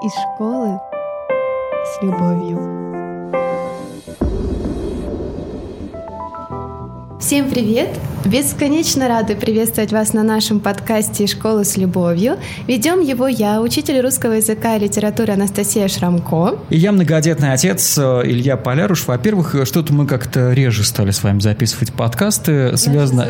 из школы с любовью. Всем привет! Бесконечно рады приветствовать вас на нашем подкасте «Школа с любовью». Ведем его я, учитель русского языка и литературы Анастасия Шрамко. И я многодетный отец э, Илья Поляруш. Во-первых, что-то мы как-то реже стали с вами записывать подкасты. Связано.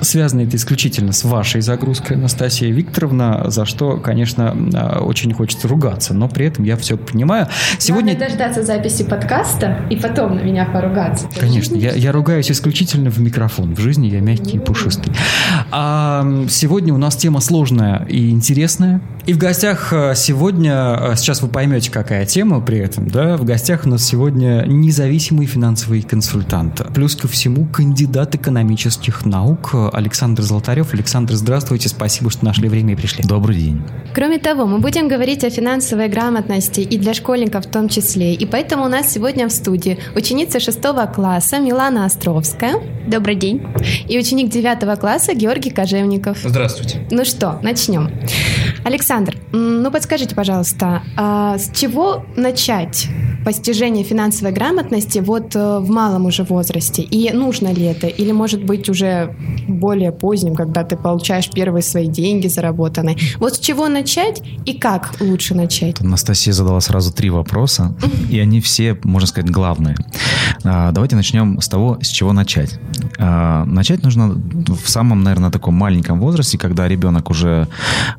Связано это исключительно с вашей загрузкой, Анастасия Викторовна, за что, конечно, э, очень хочется ругаться, но при этом я все понимаю. Сегодня... Надо дождаться записи подкаста и потом на меня поругаться. Конечно, я, я ругаюсь исключительно в микрофон. В жизни я мягкий и пушистый. А сегодня у нас тема сложная и интересная. И в гостях э, сегодня, э, сейчас вы поймете, какая тема при этом, да, в гостях у нас сегодня независимый финансовый консультант. Плюс ко всему кандидат экономических наук Александр Золотарев. Александр, здравствуйте, спасибо, что нашли время и пришли. Добрый день. Кроме того, мы будем говорить о финансовой грамотности и для школьников в том числе. И поэтому у нас сегодня в студии ученица шестого класса Милана Островская. Добрый день и ученик 9 класса Георгий Кожевников. Здравствуйте. Ну что, начнем. Александр, ну подскажите, пожалуйста, а с чего начать постижение финансовой грамотности вот э, в малом уже возрасте? И нужно ли это? Или, может быть, уже более поздним, когда ты получаешь первые свои деньги заработанные? Вот с чего начать и как лучше начать? Анастасия задала сразу три вопроса, и они все, можно сказать, главные. А, давайте начнем с того, с чего начать. А, начать нужно в самом, наверное, таком маленьком возрасте, когда ребенок уже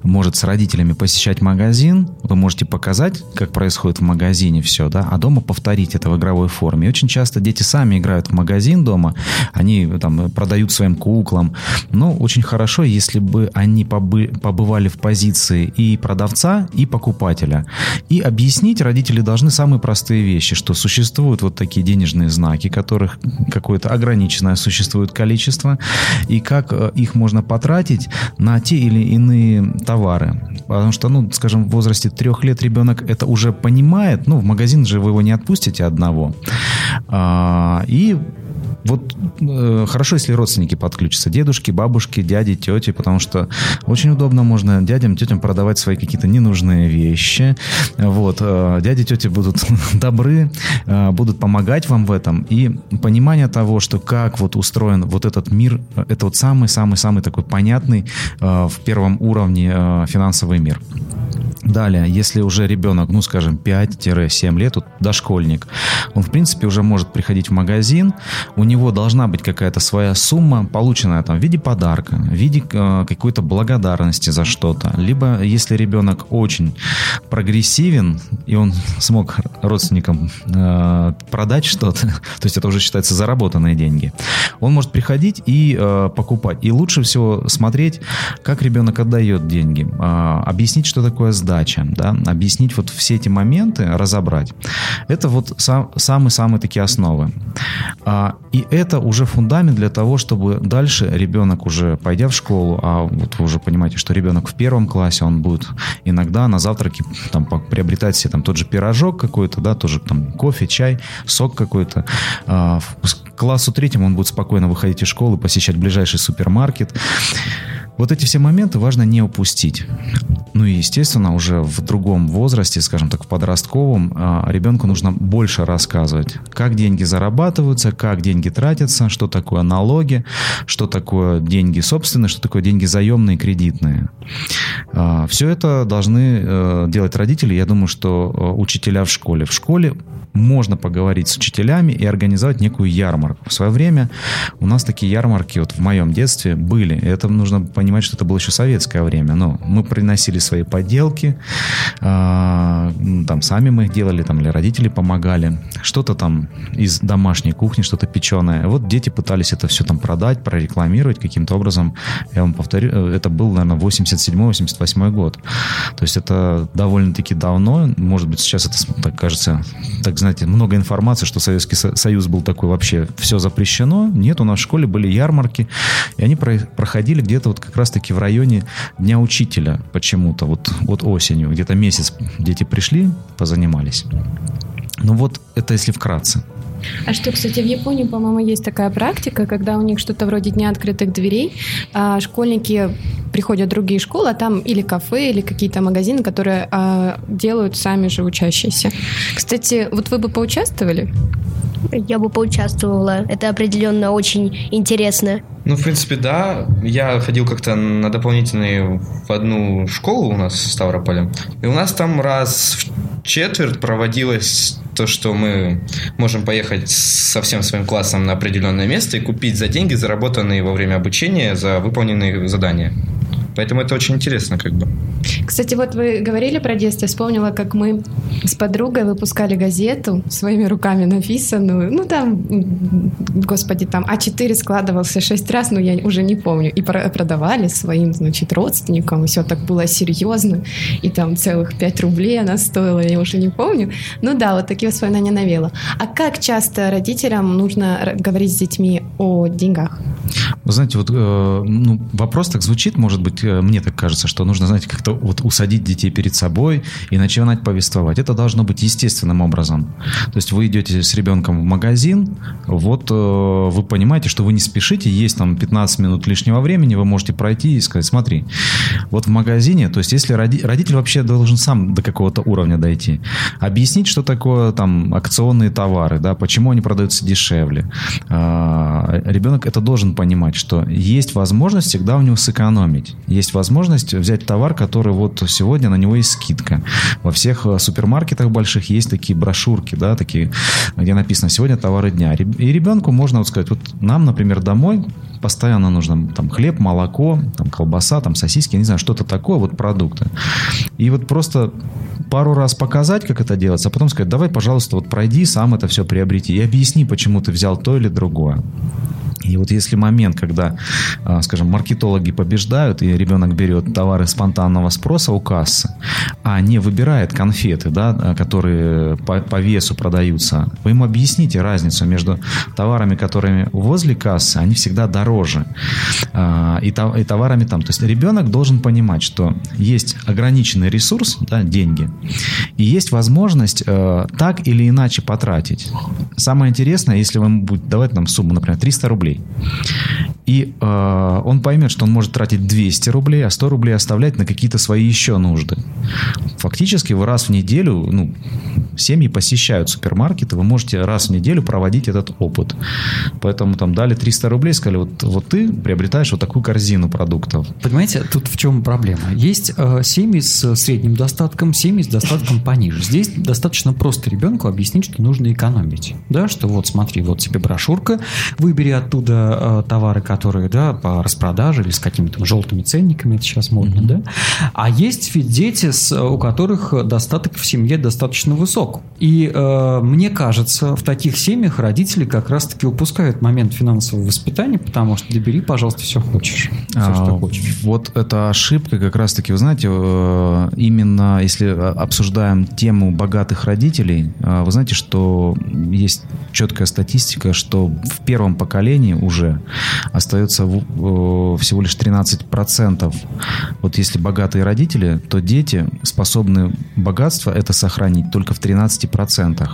может с родителями посещать магазин, вы можете показать, как происходит в магазине все, да, а дома повторить это в игровой форме. И очень часто дети сами играют в магазин дома, они там продают своим куклам. Но очень хорошо, если бы они побы, побывали в позиции и продавца, и покупателя. И объяснить родители должны самые простые вещи, что существуют вот такие денежные знаки, которых какое-то ограниченное существует количество, и как э, их можно потратить на те или иные товары. Потому что, ну, скажем, в возрасте трех лет ребенок это уже понимает, ну, в магазин же вы его не отпустите одного. А, и вот э, хорошо, если родственники подключатся. Дедушки, бабушки, дяди, тети, потому что очень удобно можно дядям, тетям продавать свои какие-то ненужные вещи. Вот. Э, дяди, тети будут добры, э, будут помогать вам в этом. И понимание того, что как вот устроен вот этот мир, это вот самый-самый-самый такой понятный э, в первом уровне э, финансовый мир. Далее, если уже ребенок, ну, скажем, 5-7 лет, вот, дошкольник, он, в принципе, уже может приходить в магазин, у него должна быть какая-то своя сумма, полученная там в виде подарка, в виде э, какой-то благодарности за что-то. Либо, если ребенок очень прогрессивен, и он смог родственникам э, продать что-то, то есть это уже считается заработанные деньги, он может приходить и э, покупать. И лучше всего смотреть, как ребенок отдает деньги, э, объяснить, что такое сдача, да, объяснить вот все эти моменты, разобрать. Это вот самые-самые такие основы. А, и это уже фундамент для того, чтобы дальше ребенок уже, пойдя в школу, а вот вы уже понимаете, что ребенок в первом классе, он будет иногда на завтраке там приобретать себе там тот же пирожок какой-то, да, тоже там кофе, чай, сок какой-то. А, к классу третьему он будет спокойно выходить из школы, посещать ближайший супермаркет. Вот эти все моменты важно не упустить. Ну и, естественно, уже в другом возрасте, скажем так, в подростковом, а, ребенку нужно больше рассказывать, как деньги зарабатываются, как деньги тратятся, что такое налоги, что такое деньги собственные, что такое деньги заемные, кредитные. А, все это должны э, делать родители. Я думаю, что э, учителя в школе. В школе можно поговорить с учителями и организовать некую ярмарку. В свое время у нас такие ярмарки вот в моем детстве были. Это нужно понимать, что это было еще советское время. Но мы приносили свои поделки, э, там сами мы их делали, там или родители помогали. Что-то там из домашней кухни, что-то печеное. Вот дети пытались это все там продать, прорекламировать каким-то образом. Я вам повторю, э, это был, наверное, 87-88 год. То есть это довольно-таки давно. Может быть, сейчас это так кажется, так знаете, много информации, что Советский Союз был такой вообще, все запрещено. Нет, у нас в школе были ярмарки, и они проходили где-то вот как раз-таки в районе Дня Учителя почему-то, вот, вот осенью, где-то месяц дети пришли, позанимались. Ну вот это если вкратце. А что, кстати, в Японии, по-моему, есть такая практика, когда у них что-то вроде дня открытых дверей, а школьники приходят в другие школы, а там или кафе, или какие-то магазины, которые а, делают сами же учащиеся. Кстати, вот вы бы поучаствовали? Я бы поучаствовала. Это определенно очень интересно. Ну, в принципе, да. Я ходил как-то на дополнительные в одну школу у нас в Ставрополе. И у нас там раз в четверть проводилось то, что мы можем поехать со всем своим классом на определенное место и купить за деньги, заработанные во время обучения, за выполненные задания. Поэтому это очень интересно как бы. Кстати, вот вы говорили про детство, вспомнила, как мы с подругой выпускали газету своими руками написанную. Ну, там, господи, там А4 складывался шесть раз, но я уже не помню. И продавали своим, значит, родственникам. И все так было серьезно. И там целых пять рублей она стоила, я уже не помню. Ну да, вот такие воспоминания навела. А как часто родителям нужно говорить с детьми о деньгах? Вы знаете, вот э, ну, вопрос так звучит, может быть, э, мне так кажется, что нужно, знаете, как-то вот усадить детей перед собой и начинать повествовать. Это должно быть естественным образом. То есть вы идете с ребенком в магазин, вот э, вы понимаете, что вы не спешите, есть там 15 минут лишнего времени, вы можете пройти и сказать, смотри, вот в магазине, то есть если роди, родитель вообще должен сам до какого-то уровня дойти, объяснить, что такое там акционные товары, да, почему они продаются дешевле. А, ребенок это должен понимать, что есть возможность всегда у него сэкономить. Есть возможность взять товар, который вот сегодня на него есть скидка. Во всех э, супермаркетах больших есть такие брошюрки, да, такие, где написано «Сегодня товары дня». И ребенку можно вот сказать, вот нам, например, домой постоянно нужно там хлеб, молоко, там колбаса, там сосиски, не знаю, что-то такое, вот продукты. И вот просто пару раз показать, как это делается, а потом сказать, давай, пожалуйста, вот пройди, сам это все приобрети и объясни, почему ты взял то или другое. И вот если момент, когда, а, скажем, маркетологи побеждают, и ребенок берет товары спонтанного спроса у кассы, а не выбирает конфеты, да, которые по, по весу продаются, вы ему объясните разницу между товарами, которыми возле кассы, они всегда дороже, а, и, и товарами там. То есть ребенок должен понимать, что есть ограниченный ресурс, да, деньги, и есть возможность э, так или иначе потратить. Самое интересное, если вы будете давать нам сумму, например, 300 рублей, рублей. И э, он поймет, что он может тратить 200 рублей, а 100 рублей оставлять на какие-то свои еще нужды. Фактически вы раз в неделю, ну, семьи посещают супермаркеты, вы можете раз в неделю проводить этот опыт. Поэтому там дали 300 рублей, сказали, вот, вот ты приобретаешь вот такую корзину продуктов. Понимаете, тут в чем проблема? Есть э, семьи с средним достатком, семьи с достатком пониже. Здесь достаточно просто ребенку объяснить, что нужно экономить. Да, что вот смотри, вот тебе брошюрка, выбери оттуда э, товары, которые, да, по распродаже или с какими-то желтыми ценниками, это сейчас модно, mm-hmm. да. А есть ведь дети, с, у которых достаток в семье достаточно высок. И э, мне кажется, в таких семьях родители как раз-таки упускают момент финансового воспитания, потому что добери, пожалуйста, все хочешь. Все, а, что хочешь. Вот эта ошибка как раз-таки, вы знаете, э, именно если обсуждаем тему богатых родителей, э, вы знаете, что есть четкая статистика, что в первом поколении уже остается всего лишь 13%. Вот если богатые родители, то дети способны богатство это сохранить только в 13%.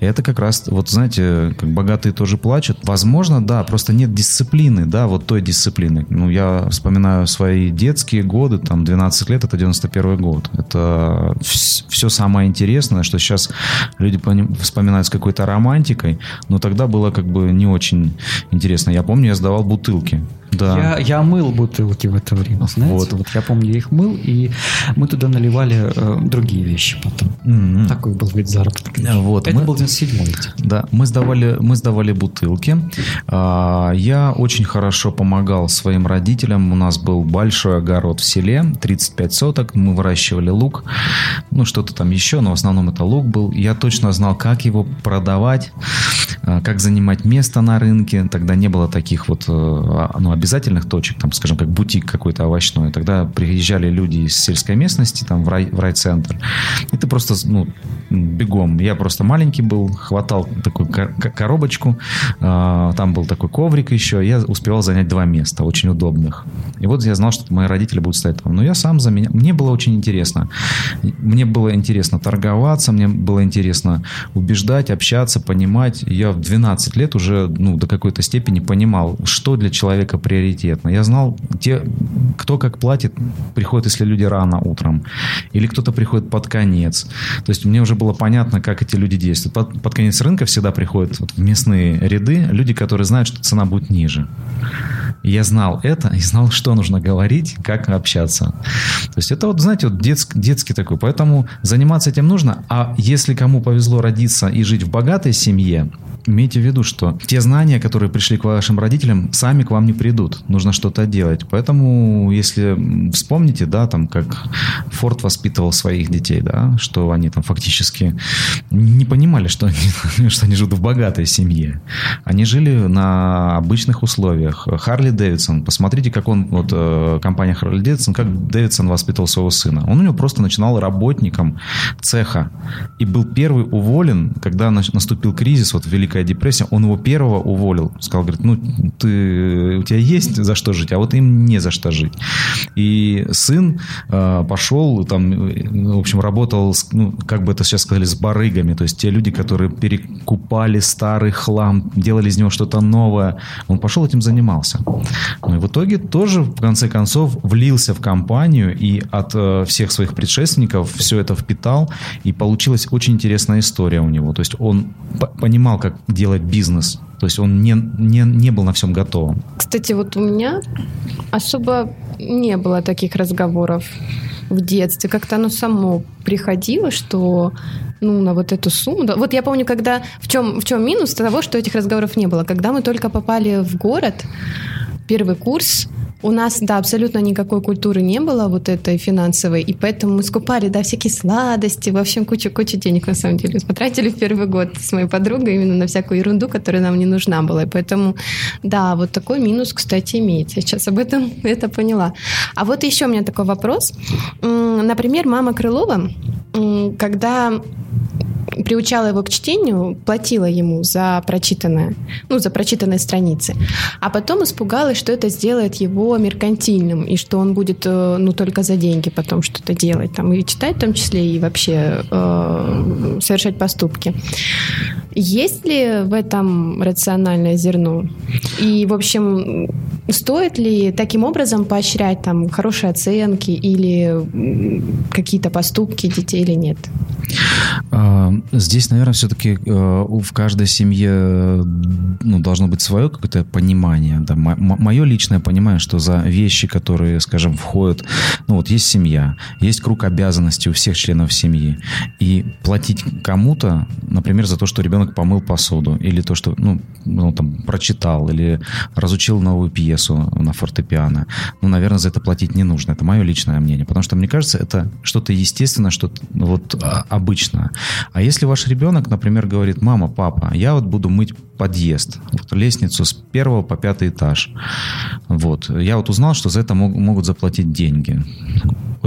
И это как раз, вот знаете, как богатые тоже плачут. Возможно, да, просто нет дисциплины, да, вот той дисциплины. Ну, я вспоминаю свои детские годы, там, 12 лет, это 91 год. Это все самое интересное, что сейчас люди вспоминают с какой-то романтикой, но тогда было как бы не очень интересно. Я помню, я сдавал бутылки. Да. Я, я мыл бутылки в это время, знаете. Вот. вот я помню, я их мыл, и мы туда наливали э, другие вещи потом. Mm-hmm. Такой был вид заработка. Вот. Это мы, был 97 Да, мы сдавали, мы сдавали бутылки. А, я очень хорошо помогал своим родителям. У нас был большой огород в селе, 35 соток. Мы выращивали лук. Ну, что-то там еще, но в основном это лук был. Я точно знал, как его продавать, а, как занимать место на рынке. Тогда не было таких вот э, а, ну, обязательных точек, там, скажем, как бутик какой-то овощной. Тогда приезжали люди из сельской местности, там, в, рай, в райцентр. И ты просто, ну, бегом. Я просто маленький был, хватал такую коробочку, а, там был такой коврик еще, я успевал занять два места, очень удобных. И вот я знал, что мои родители будут стоять там. Но я сам за меня... Мне было очень интересно. Мне было интересно торговаться, мне было интересно убеждать, общаться, понимать. Я в 12 лет уже ну, до какой-то степени понимал, что для человека приоритетно. Я знал, те, кто как платит, приходит, если люди рано утром, или кто-то приходит под конец. То есть мне уже было понятно, как эти люди действуют. Под, под конец рынка всегда приходят вот в мясные ряды люди, которые знают, что цена будет ниже. Я знал это и знал, что нужно говорить, как общаться. То есть это вот, знаете, вот детский, детский такой. Поэтому заниматься этим нужно. А если кому повезло родиться и жить в богатой семье, имейте в виду, что те знания, которые пришли к вашим родителям, сами к вам не придут. Нужно что-то делать. Поэтому, если вспомните, да, там, как Форд воспитывал своих детей, да, что они там фактически не понимали, что они, что они живут в богатой семье. Они жили на обычных условиях. Харли Дэвидсон, посмотрите, как он, вот э, компания Харли Дэвидсон, как Дэвидсон воспитывал своего сына. Он у него просто начинал работником цеха и был первый уволен, когда наступил кризис, вот Великая депрессия, он его первого уволил. Сказал, говорит, ну, ты, у тебя есть за что жить, а вот им не за что жить. И сын э, пошел, там, в общем, работал, ну, как бы это сейчас сказали, с барыгами, то есть те люди, которые перекупали старый хлам, делали из него что-то новое. Он пошел этим занимался. Ну и в итоге тоже, в конце концов, влился в компанию и от э, всех своих предшественников все это впитал, и получилась очень интересная история у него. То есть он понимал, как делать бизнес. То есть он не, не, не был на всем готовым. Кстати, вот у меня особо не было таких разговоров в детстве. Как-то оно само приходило, что ну, на вот эту сумму. Вот я помню, когда в чем, в чем минус того, что этих разговоров не было. Когда мы только попали в город, первый курс, у нас, да, абсолютно никакой культуры не было вот этой финансовой, и поэтому мы скупали, да, всякие сладости, в общем, кучу-кучу денег, на самом деле. Потратили в первый год с моей подругой именно на всякую ерунду, которая нам не нужна была. И поэтому, да, вот такой минус, кстати, имеется. Я сейчас об этом это поняла. А вот еще у меня такой вопрос. Например, мама Крылова, когда приучала его к чтению, платила ему за прочитанное, ну, за прочитанные страницы. А потом испугалась, что это сделает его меркантильным, и что он будет, э, ну, только за деньги потом что-то делать, там, и читать в том числе, и вообще э, совершать поступки. Есть ли в этом рациональное зерно? И, в общем, стоит ли таким образом поощрять там хорошие оценки или какие-то поступки детей или нет? А, здесь, наверное, все-таки э, в каждой семье ну, должно быть свое какое-то понимание. Да. Мое личное понимание, что за вещи, которые, скажем, входят... Ну вот есть семья, есть круг обязанностей у всех членов семьи. И платить кому-то, например, за то, что ребенок помыл посуду, или то, что ну, ну, там, прочитал, или разучил новую пьесу на фортепиано, ну, наверное, за это платить не нужно. Это мое личное мнение. Потому что, мне кажется, это что-то естественное, что-то вот а, обычное. А если ваш ребенок, например, говорит, мама, папа, я вот буду мыть подъезд, вот, лестницу с первого по пятый этаж. Вот. Я вот узнал, что за это мог, могут заплатить деньги.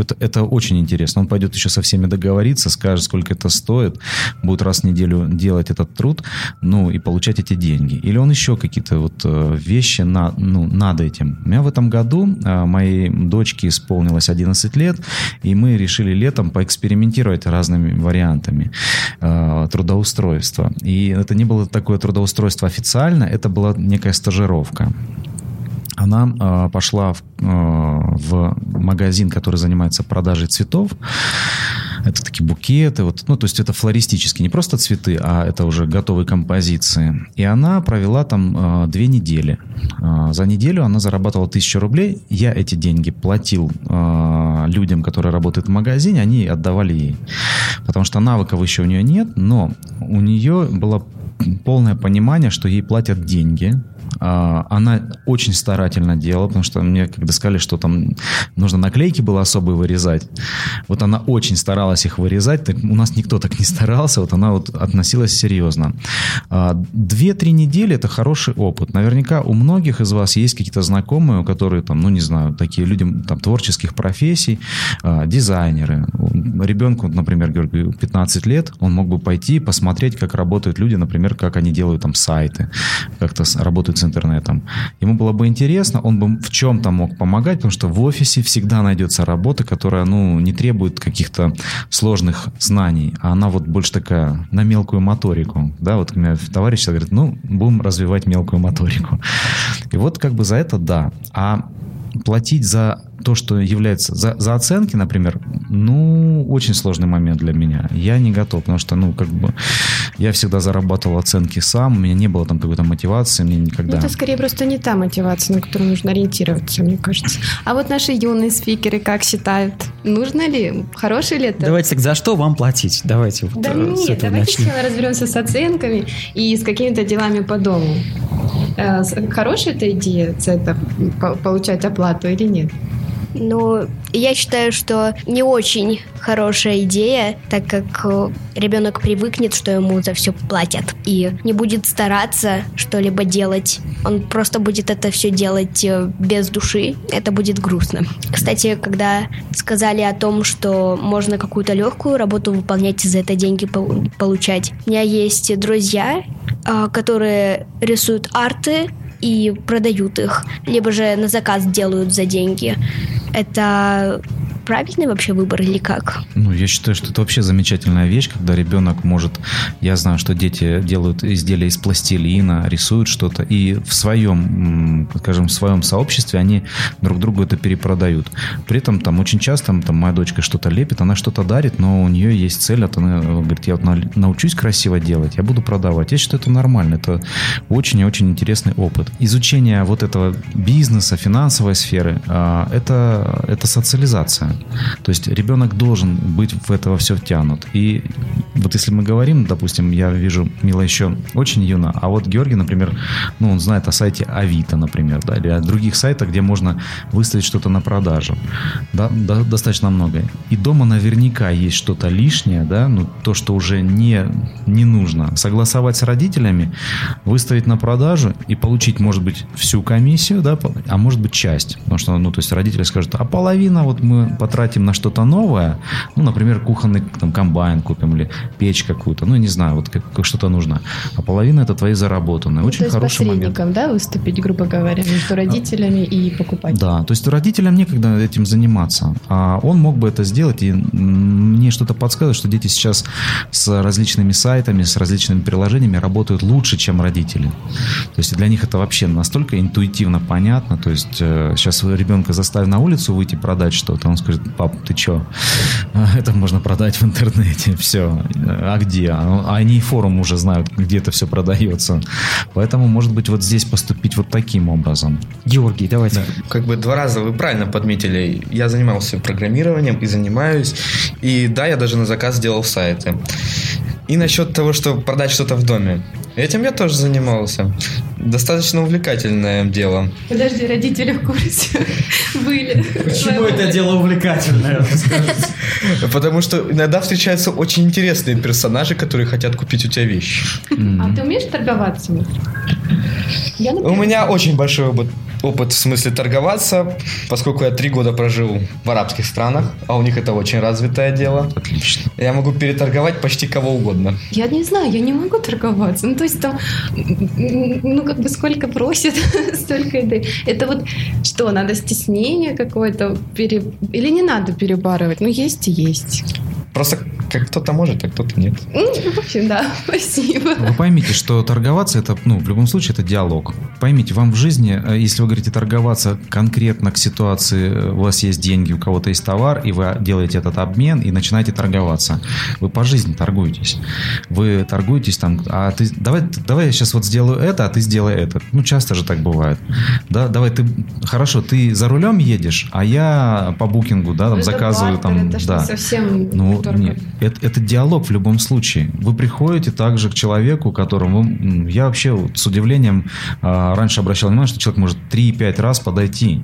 Это, это очень интересно. Он пойдет еще со всеми договориться, скажет, сколько это стоит, будет раз в неделю делать этот труд, ну, и получать эти деньги. Или он еще какие-то вот э, вещи на, ну, над этим. У меня в этом году э, моей дочке исполнилось 11 лет, и мы решили летом поэкспериментировать разными вариантами э, трудоустройства. И это не было такое трудоустройство официально, это была некая стажировка она э, пошла в, э, в магазин, который занимается продажей цветов. Это такие букеты, вот, ну, то есть это флористические, не просто цветы, а это уже готовые композиции. И она провела там э, две недели. Э, за неделю она зарабатывала тысячу рублей. Я эти деньги платил э, людям, которые работают в магазине, они отдавали ей. Потому что навыков еще у нее нет, но у нее было полное понимание, что ей платят деньги, А, Она очень старательно делала, потому что мне когда сказали, что там нужно наклейки было особые вырезать, вот она очень старалась их вырезать, так у нас никто так не старался, вот она вот относилась серьезно. А, Две-три недели – это хороший опыт. Наверняка у многих из вас есть какие-то знакомые, которые там, ну не знаю, такие люди там творческих профессий, а, дизайнеры. Ребенку, например, Георгию 15 лет, он мог бы пойти посмотреть, как работают люди, например, как они делают там сайты, как-то работают с интернетом. Ему было бы интересно, он бы в чем-то мог помогать, потому что в офисе всегда найдется работа, которая, ну, не требует каких-то сложных знаний, а она вот больше такая на мелкую моторику, да, вот у меня товарищ говорит, ну, будем развивать мелкую моторику. И вот как бы за это да. А платить за то, что является за, за оценки, например, ну, очень сложный момент для меня. Я не готов, потому что, ну, как бы, я всегда зарабатывал оценки сам, у меня не было там какой-то мотивации, мне никогда. Это скорее просто не та мотивация, на которую нужно ориентироваться, мне кажется. А вот наши юные спикеры как считают? Нужно ли? Хороший ли это? Давайте так, за что вам платить? Давайте вот Да э, с нет, этого давайте начнем. сначала разберемся с оценками и с какими-то делами по дому. Э, Хорошая эта идея, это по- получать оплату или нет? Но я считаю, что не очень хорошая идея, так как э, ребенок привыкнет, что ему за все платят, и не будет стараться что-либо делать. Он просто будет это все делать э, без души. Это будет грустно. Кстати, когда сказали о том, что можно какую-то легкую работу выполнять и за это деньги пол- получать, у меня есть друзья, а, которые рисуют арты и продают их, либо же на заказ делают за деньги. Это правильный вообще выбор или как? Ну, я считаю, что это вообще замечательная вещь, когда ребенок может... Я знаю, что дети делают изделия из пластилина, рисуют что-то, и в своем, скажем, в своем сообществе они друг другу это перепродают. При этом там очень часто там, моя дочка что-то лепит, она что-то дарит, но у нее есть цель, вот она говорит, я вот на- научусь красиво делать, я буду продавать. Я считаю, это нормально, это очень и очень интересный опыт. Изучение вот этого бизнеса, финансовой сферы, а, это, это социализация. То есть ребенок должен быть в это все втянут. И вот если мы говорим, допустим, я вижу Мила еще очень юна, а вот Георгий, например, ну, он знает о сайте Авито, например, да, или о других сайтах, где можно выставить что-то на продажу. Да, да, достаточно много. И дома наверняка есть что-то лишнее, да, ну, то, что уже не, не нужно. Согласовать с родителями, выставить на продажу и получить, может быть, всю комиссию, да, а может быть, часть. Потому что, ну, то есть родители скажут, а половина вот мы потратим на что-то новое, ну, например, кухонный там, комбайн купим или печь какую-то, ну, не знаю, вот как, как что-то нужно. А половина это твои заработанные. Очень Ну, То есть хороший момент. да, выступить, грубо говоря, между родителями и покупателем. Да, то есть родителям некогда этим заниматься. А он мог бы это сделать, и мне что-то подсказывает, что дети сейчас с различными сайтами, с различными приложениями работают лучше, чем родители. То есть для них это вообще настолько интуитивно понятно. То есть э, сейчас ребенка заставь на улицу выйти продать что-то, он скажет, пап, ты что? Это можно продать в интернете, все. А где? А они и форум уже знают, где это все продается. Поэтому, может быть, вот здесь поступить вот таким образом. Георгий, давайте. Как бы два раза вы правильно подметили. Я занимался программированием и занимаюсь. И да, я даже на заказ делал сайты. И насчет того, что продать что-то в доме. Этим я тоже занимался. Достаточно увлекательное дело. Подожди, родители в курсе были. Почему это дело увлекательное? Потому что иногда встречаются очень интересные персонажи, которые хотят купить у тебя вещи. А ты умеешь торговаться? У меня очень большой опыт, опыт в смысле торговаться, поскольку я три года прожил в арабских странах, а у них это очень развитое дело. Отлично. Я могу переторговать почти кого угодно. Я не знаю, я не могу торговаться. Ну, то есть там, ну, как бы сколько просит, столько и дай. Это вот что, надо стеснение какое-то пере... Или не надо перебарывать? Ну, есть и есть. Просто как кто-то может, а кто-то нет. Ну, в общем, да, спасибо. Вы поймите, что торговаться это, ну, в любом случае, это диалог. Поймите, вам в жизни, э, если вы говорите торговаться конкретно к ситуации, э, у вас есть деньги, у кого-то есть товар, и вы делаете этот обмен и начинаете торговаться, вы по жизни торгуетесь. Вы торгуетесь там, а ты, давай, давай я сейчас вот сделаю это, а ты сделай это. Ну, часто же так бывает. Да, давай ты, хорошо, ты за рулем едешь, а я по букингу, да, там Ну, заказываю бартер, там, это да. совсем Ну, торговля. нет. это, это диалог в любом случае. Вы приходите также к человеку, которому... Я вообще вот с удивлением а, раньше обращал внимание, что человек может 3-5 раз подойти.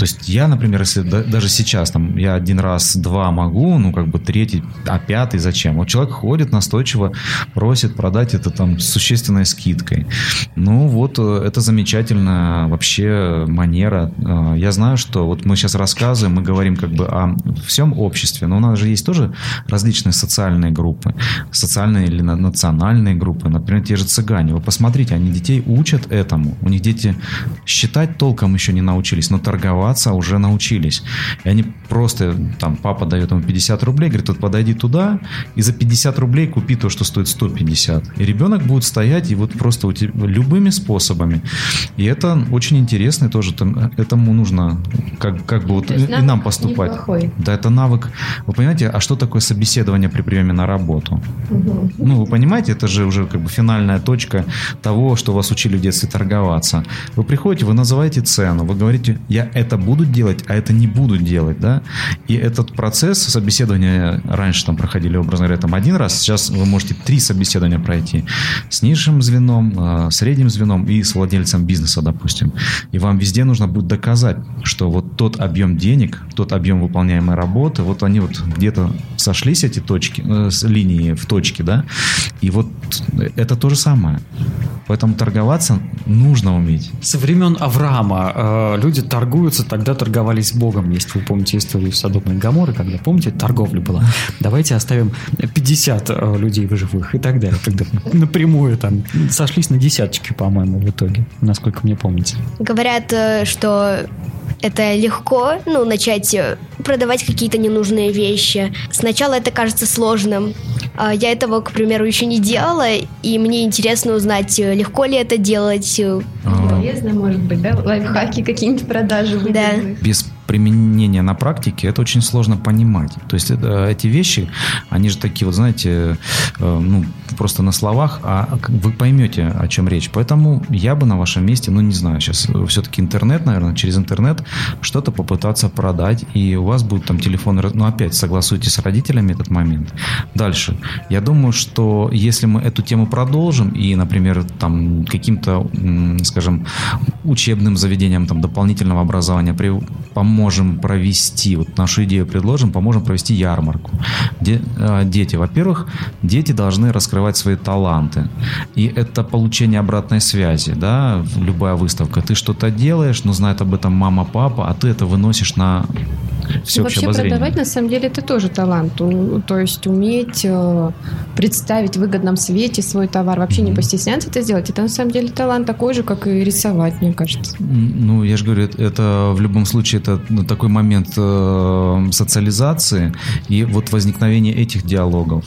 То есть я, например, если даже сейчас там я один раз, два могу, ну как бы третий, а пятый зачем? Вот человек ходит настойчиво, просит продать это там с существенной скидкой. Ну вот э, это замечательная вообще манера. Э, я знаю, что вот мы сейчас рассказываем, мы говорим как бы о всем обществе, но у нас же есть тоже различные социальные группы, социальные или национальные группы, например, те же цыгане. Вы посмотрите, они детей учат этому. У них дети считать толком еще не научились, но торговать торговаться уже научились. И они просто, там, папа дает ему 50 рублей, говорит, вот подойди туда и за 50 рублей купи то, что стоит 150. И ребенок будет стоять и вот просто у тебя, любыми способами. И это очень интересно, и тоже там, этому нужно как, как бы вот и, и нам поступать. Неплохой. Да, это навык. Вы понимаете, а что такое собеседование при приеме на работу? Угу. Ну, вы понимаете, это же уже как бы финальная точка того, что вас учили в детстве торговаться. Вы приходите, вы называете цену, вы говорите, я это буду делать, а это не буду делать, да. И этот процесс собеседования раньше там проходили, образно говоря, там один раз, сейчас вы можете три собеседования пройти с низшим звеном, а, средним звеном и с владельцем бизнеса, допустим. И вам везде нужно будет доказать, что вот тот объем денег, тот объем выполняемой работы, вот они вот где-то сошлись эти точки, э, линии в точке, да, и вот это то же самое. Поэтому торговаться нужно уметь. Со времен Авраама э, люди торгуются тогда торговались с Богом. Если вы помните историю Содома и Гаморы, когда, помните, торговля была. Давайте оставим 50 э, людей в живых и так далее. Когда напрямую там сошлись на десяточки, по-моему, в итоге, насколько мне помните. Говорят, э, что это легко, ну, начать э, продавать какие-то ненужные вещи. Сначала это кажется сложным. А, я этого, к примеру, еще не делала, и мне интересно узнать, легко ли это делать. Полезно, может быть, да? Лайфхаки какие-нибудь продажи. Да. Без применения на практике, это очень сложно понимать. То есть это, эти вещи, они же такие, вот знаете, э, ну, просто на словах, а вы поймете, о чем речь. Поэтому я бы на вашем месте, ну, не знаю, сейчас все-таки интернет, наверное, через интернет что-то попытаться продать, и у вас будет там телефон, ну, опять согласуйте с родителями этот момент. Дальше. Я думаю, что если мы эту тему продолжим, и, например, там каким-то, скажем, учебным заведением там, дополнительного образования поможем поможем провести, вот нашу идею предложим, поможем провести ярмарку. Де, э, дети, во-первых, дети должны раскрывать свои таланты. И это получение обратной связи, да, любая выставка. Ты что-то делаешь, но знает об этом мама, папа, а ты это выносишь на всеобщее Вообще обозрение. продавать, на самом деле, это тоже талант. То есть уметь э, представить в выгодном свете свой товар, вообще mm-hmm. не постесняться это сделать, это на самом деле талант такой же, как и рисовать, мне кажется. Ну, я же говорю, это в любом случае это ну, такой момент э, социализации и вот возникновения этих диалогов.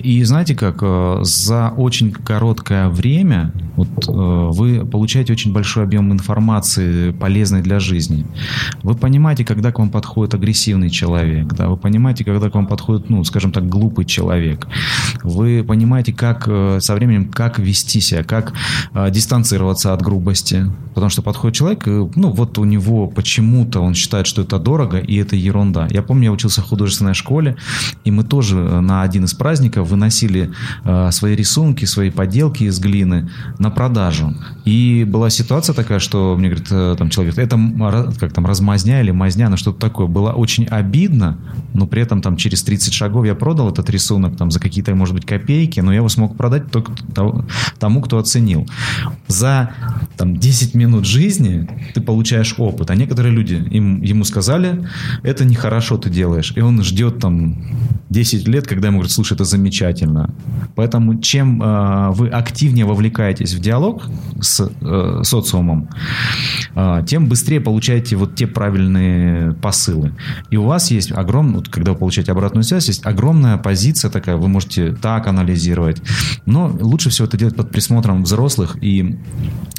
И знаете как, э, за очень короткое время вот, э, вы получаете очень большой объем информации, полезной для жизни. Вы понимаете, когда к вам подходит агрессивный человек, да, вы понимаете, когда к вам подходит, ну, скажем так, глупый человек. Вы понимаете, как э, со временем, как вести себя, как э, дистанцироваться от грубости. Потому что подходит человек, ну, вот у него почему-то он считает считают, что это дорого и это ерунда. Я помню, я учился в художественной школе, и мы тоже на один из праздников выносили э, свои рисунки, свои поделки из глины на продажу. И была ситуация такая, что мне говорит э, там человек, это как там размазня или мазня, ну что-то такое. Было очень обидно, но при этом там через 30 шагов я продал этот рисунок там за какие-то, может быть, копейки, но я его смог продать только тому, кто оценил. За там 10 минут жизни ты получаешь опыт, а некоторые люди, им ему сказали, это нехорошо ты делаешь. И он ждет там 10 лет, когда ему говорят, слушай, это замечательно. Поэтому чем э, вы активнее вовлекаетесь в диалог с э, социумом, э, тем быстрее получаете вот те правильные посылы. И у вас есть огромный, вот, когда вы получаете обратную связь, есть огромная позиция такая, вы можете так анализировать. Но лучше всего это делать под присмотром взрослых и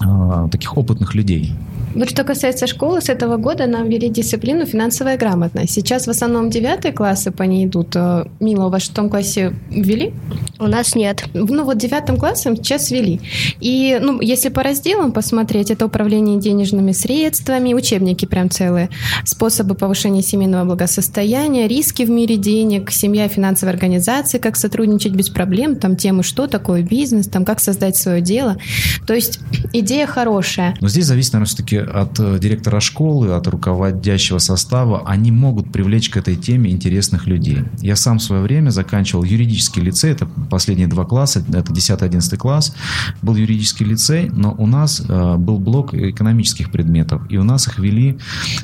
э, таких опытных людей. Вот что касается школы, с этого года нам ввели дисциплину финансовая грамотность. Сейчас в основном девятые классы по ней идут. Э, Мила, у вас в шестом классе ввели? У нас нет. Ну вот девятым классом сейчас ввели. И ну, если по разделам посмотреть, это управление денежными средствами, учебники прям целые, способы повышения семейного благосостояния, риски в мире денег, семья финансовой организации, как сотрудничать без проблем, там темы, что такое бизнес, там как создать свое дело. То есть идея хорошая. Но здесь зависит, наверное, все-таки от э, директора школы, от руководящего состава. Они могут привлечь к этой теме интересных людей. Я сам в свое время заканчивал юридический лицей, это последние два класса, это 10-11 класс, был юридический лицей, но у нас э, был блок экономических предметов, и у нас их вели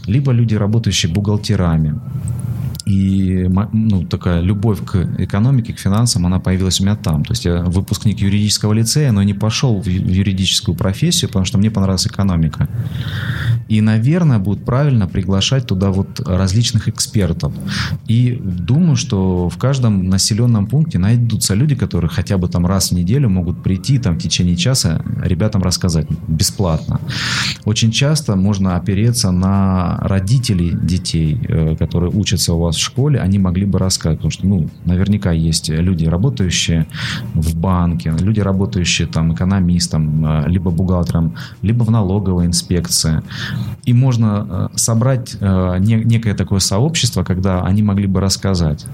либо люди, работающие бухгалтерами, и ну, такая любовь к экономике, к финансам, она появилась у меня там. То есть я выпускник юридического лицея, но не пошел в юридическую профессию, потому что мне понравилась экономика. И, наверное, будет правильно приглашать туда вот различных экспертов. И думаю, что в каждом населенном пункте найдутся люди, которые хотя бы там раз в неделю могут прийти там в течение часа ребятам рассказать бесплатно. Очень часто можно опереться на родителей детей, э, которые учатся у вас в школе, они могли бы рассказать, потому что, ну, наверняка есть люди, работающие в банке, люди, работающие там экономистом, э, либо бухгалтером, либо в налоговой инспекции. И можно э, собрать э, некое такое сообщество, когда они могли бы рассказать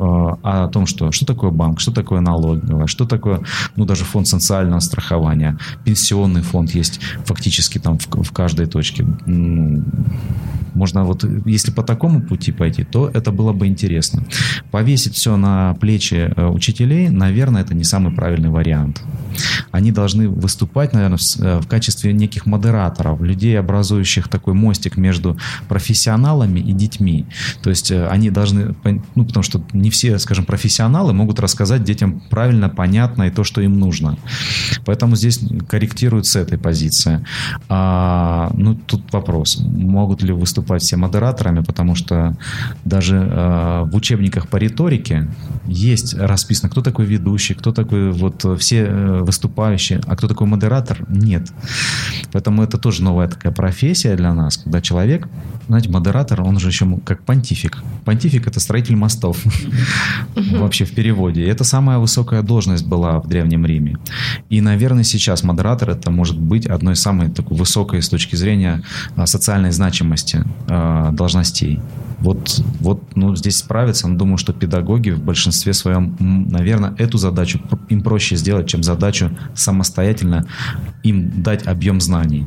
о том, что, что такое банк, что такое налоговая, что такое, ну, даже фонд социального страхования, пенсионный фонд есть фактически там в, в каждой точке. Можно вот, если по такому пути пойти, то это было бы интересно. Повесить все на плечи э, учителей, наверное, это не самый правильный вариант. Они должны выступать, наверное, в э, качестве неких модераторов, людей, образующих такой мостик между профессионалами и детьми. То есть э, они должны, ну, потому что не все, скажем, профессионалы могут рассказать детям правильно, понятно и то, что им нужно. Поэтому здесь корректируют с этой позиции. А, ну, тут вопрос, могут ли выступать все модераторами, потому что даже э, в учебниках по риторике есть расписано, кто такой ведущий, кто такой вот все э, выступающие, а кто такой модератор, нет. Поэтому это тоже новая такая профессия для нас, когда человек, знаете, модератор, он же еще как понтифик. Понтифик это строитель мостов вообще в переводе. Это самая высокая должность была в Древнем Риме. И, наверное, сейчас модератор это может быть одной из самой такой высокой с точки зрения а, социальной значимости а, должностей. Вот, вот ну, здесь справиться, но думаю, что педагоги в большинстве своем, наверное, эту задачу им проще сделать, чем задачу самостоятельно им дать объем знаний.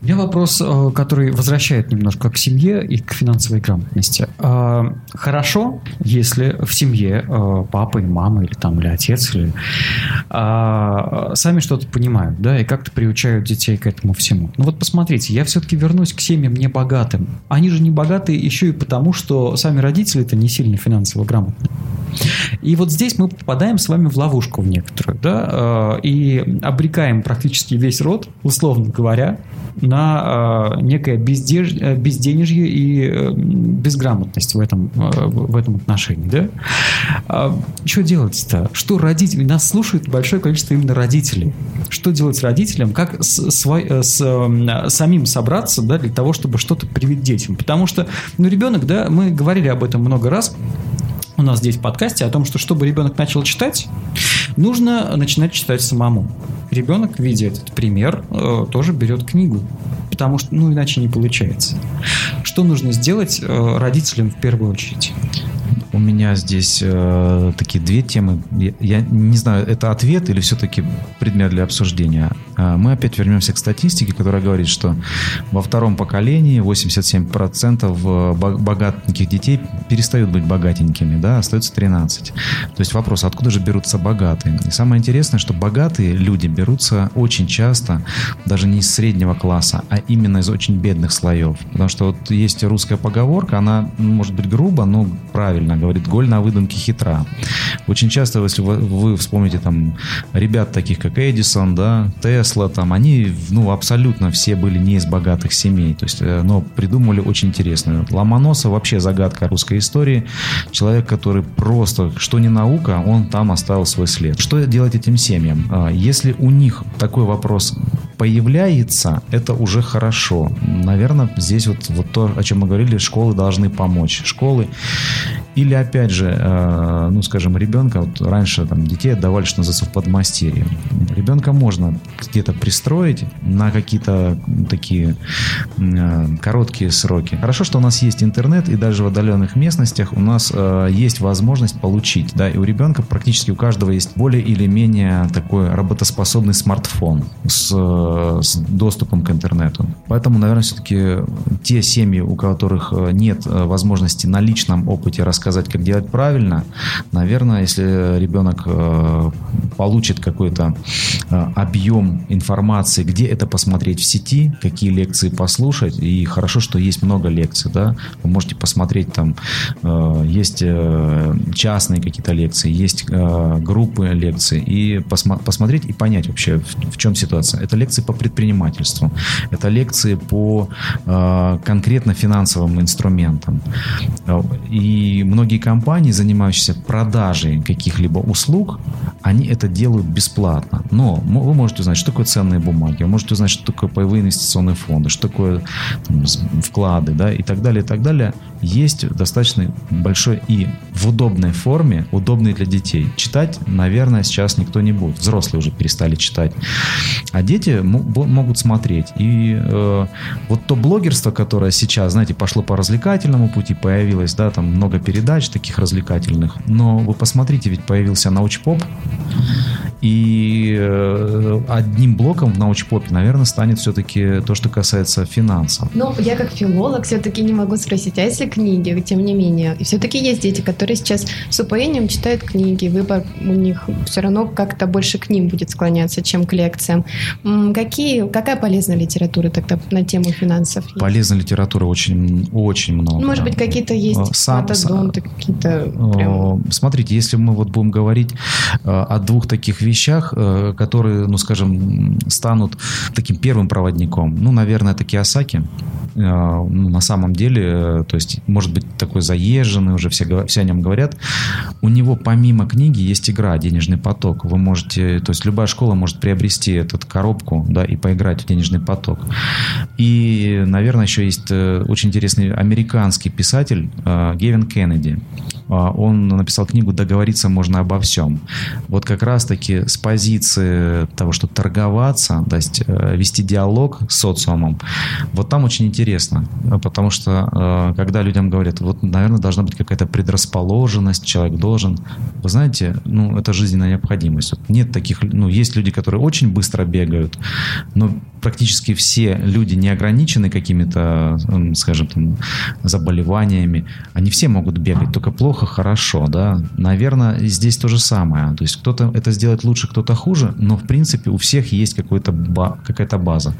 У меня вопрос, э, который возвращает немножко к семье и к финансовой грамотности. А, хорошо, если в семье э, папа и мама или там или отец или а, сами что-то понимают, да, и как-то приучают детей к этому всему. Ну вот посмотрите, я все-таки вернусь к семьям не богатым. Они же не богатые еще и потому, что сами родители это не сильно финансово грамотные. И вот здесь мы попадаем с вами в ловушку в некоторую, да, э, и обрекаем практически весь род, условно говоря, на э, некое бездеж... Э, безденежье и безграмотность в этом, в этом отношении, да. А что делать-то? Что родители? Нас слушает большое количество именно родителей. Что делать родителям? Как с, с, с, самим собраться, да, для того, чтобы что-то привить детям? Потому что, ну, ребенок, да, мы говорили об этом много раз, у нас здесь в подкасте о том, что чтобы ребенок начал читать, нужно начинать читать самому. Ребенок, видя этот пример, э, тоже берет книгу, потому что, ну, иначе не получается. Что нужно сделать э, родителям в первую очередь? У меня здесь э, такие две темы. Я, я не знаю, это ответ или все-таки предмет для обсуждения. Э, мы опять вернемся к статистике, которая говорит, что во втором поколении 87% богатеньких детей перестают быть богатенькими, да, остается 13. То есть вопрос, откуда же берутся богатые? И самое интересное, что богатые люди берутся очень часто даже не из среднего класса, а именно из очень бедных слоев. Потому что вот есть русская поговорка, она может быть грубо, но правильно говорит, голь на выдумке хитра. Очень часто, если вы, вы вспомните там ребят таких, как Эдисон, да, Тесла, там, они, ну, абсолютно все были не из богатых семей, то есть, э, но придумали очень интересную. Ломоносов вообще загадка русской истории. Человек, который просто, что не наука, он там оставил свой след. Что делать этим семьям? А, если у них такой вопрос появляется, это уже хорошо. Наверное, здесь вот, вот то, о чем мы говорили, школы должны помочь. Школы или, опять же, э, ну, скажем, ребенка, вот раньше там детей отдавали, что называется, в подмастерье. Ребенка можно где-то пристроить на какие-то такие э, короткие сроки. Хорошо, что у нас есть интернет, и даже в отдаленных местностях у нас э, есть возможность получить, да, и у ребенка практически у каждого есть более или менее такой работоспособный смартфон с, с доступом к интернету. Поэтому, наверное, все-таки те семьи, у которых нет возможности на личном опыте рассказать сказать, как делать правильно. Наверное, если ребенок э, получит какой-то э, объем информации, где это посмотреть в сети, какие лекции послушать, и хорошо, что есть много лекций, да, вы можете посмотреть там, э, есть частные какие-то лекции, есть группы лекций, и посмотреть и понять вообще, в чем ситуация. Это лекции по предпринимательству, это лекции по конкретно финансовым инструментам. И многие компании, занимающиеся продажей каких-либо услуг, они это делают бесплатно. Но вы можете узнать, что такое ценные бумаги, вы можете узнать, что такое паевые инвестиционные фонды, что такое там, вклады, да, и так далее, и так далее. Есть достаточно большой и в удобной форме, удобный для детей. Читать, наверное, сейчас никто не будет. Взрослые уже перестали читать. А дети могут смотреть. И э, вот то блогерство, которое сейчас, знаете, пошло по развлекательному пути, появилось, да, там много передач, передач таких развлекательных. Но вы посмотрите, ведь появился научпоп. И э, одним блоком в научпопе, наверное, станет все-таки то, что касается финансов. Ну, я как филолог все-таки не могу спросить, а если книги, тем не менее? И все-таки есть дети, которые сейчас с упоением читают книги, выбор у них все равно как-то больше к ним будет склоняться, чем к лекциям. Какие, какая полезная литература тогда на тему финансов? Есть? Полезной литературы очень, очень много. Может быть, какие-то есть э, сам, какие-то прям... Смотрите, если мы вот будем говорить э, о двух таких вещах, э, которые, ну, скажем, станут таким первым проводником. Ну, наверное, это Киосаки. Э, ну, на самом деле, э, то есть, может быть, такой заезженный, уже все, все о нем говорят. У него помимо книги есть игра «Денежный поток». Вы можете, то есть, любая школа может приобрести эту коробку, да, и поиграть в «Денежный поток». И, наверное, еще есть очень интересный американский писатель Гевин Кеннеди. Он написал книгу «Договориться можно обо всем». Вот как раз-таки с позиции того, чтобы торговаться, то есть э, вести диалог с социумом, вот там очень интересно, потому что э, когда людям говорят, вот, наверное, должна быть какая-то предрасположенность, человек должен, вы знаете, ну, это жизненная необходимость. Нет таких, ну, есть люди, которые очень быстро бегают, но практически все люди не ограничены какими-то, скажем, там, заболеваниями, они все могут бегать, только плохо, хорошо, да. Наверное, здесь то же самое. То есть кто-то это сделает лучше, кто-то хуже, но в принципе у всех есть какой-то ба- какая-то база.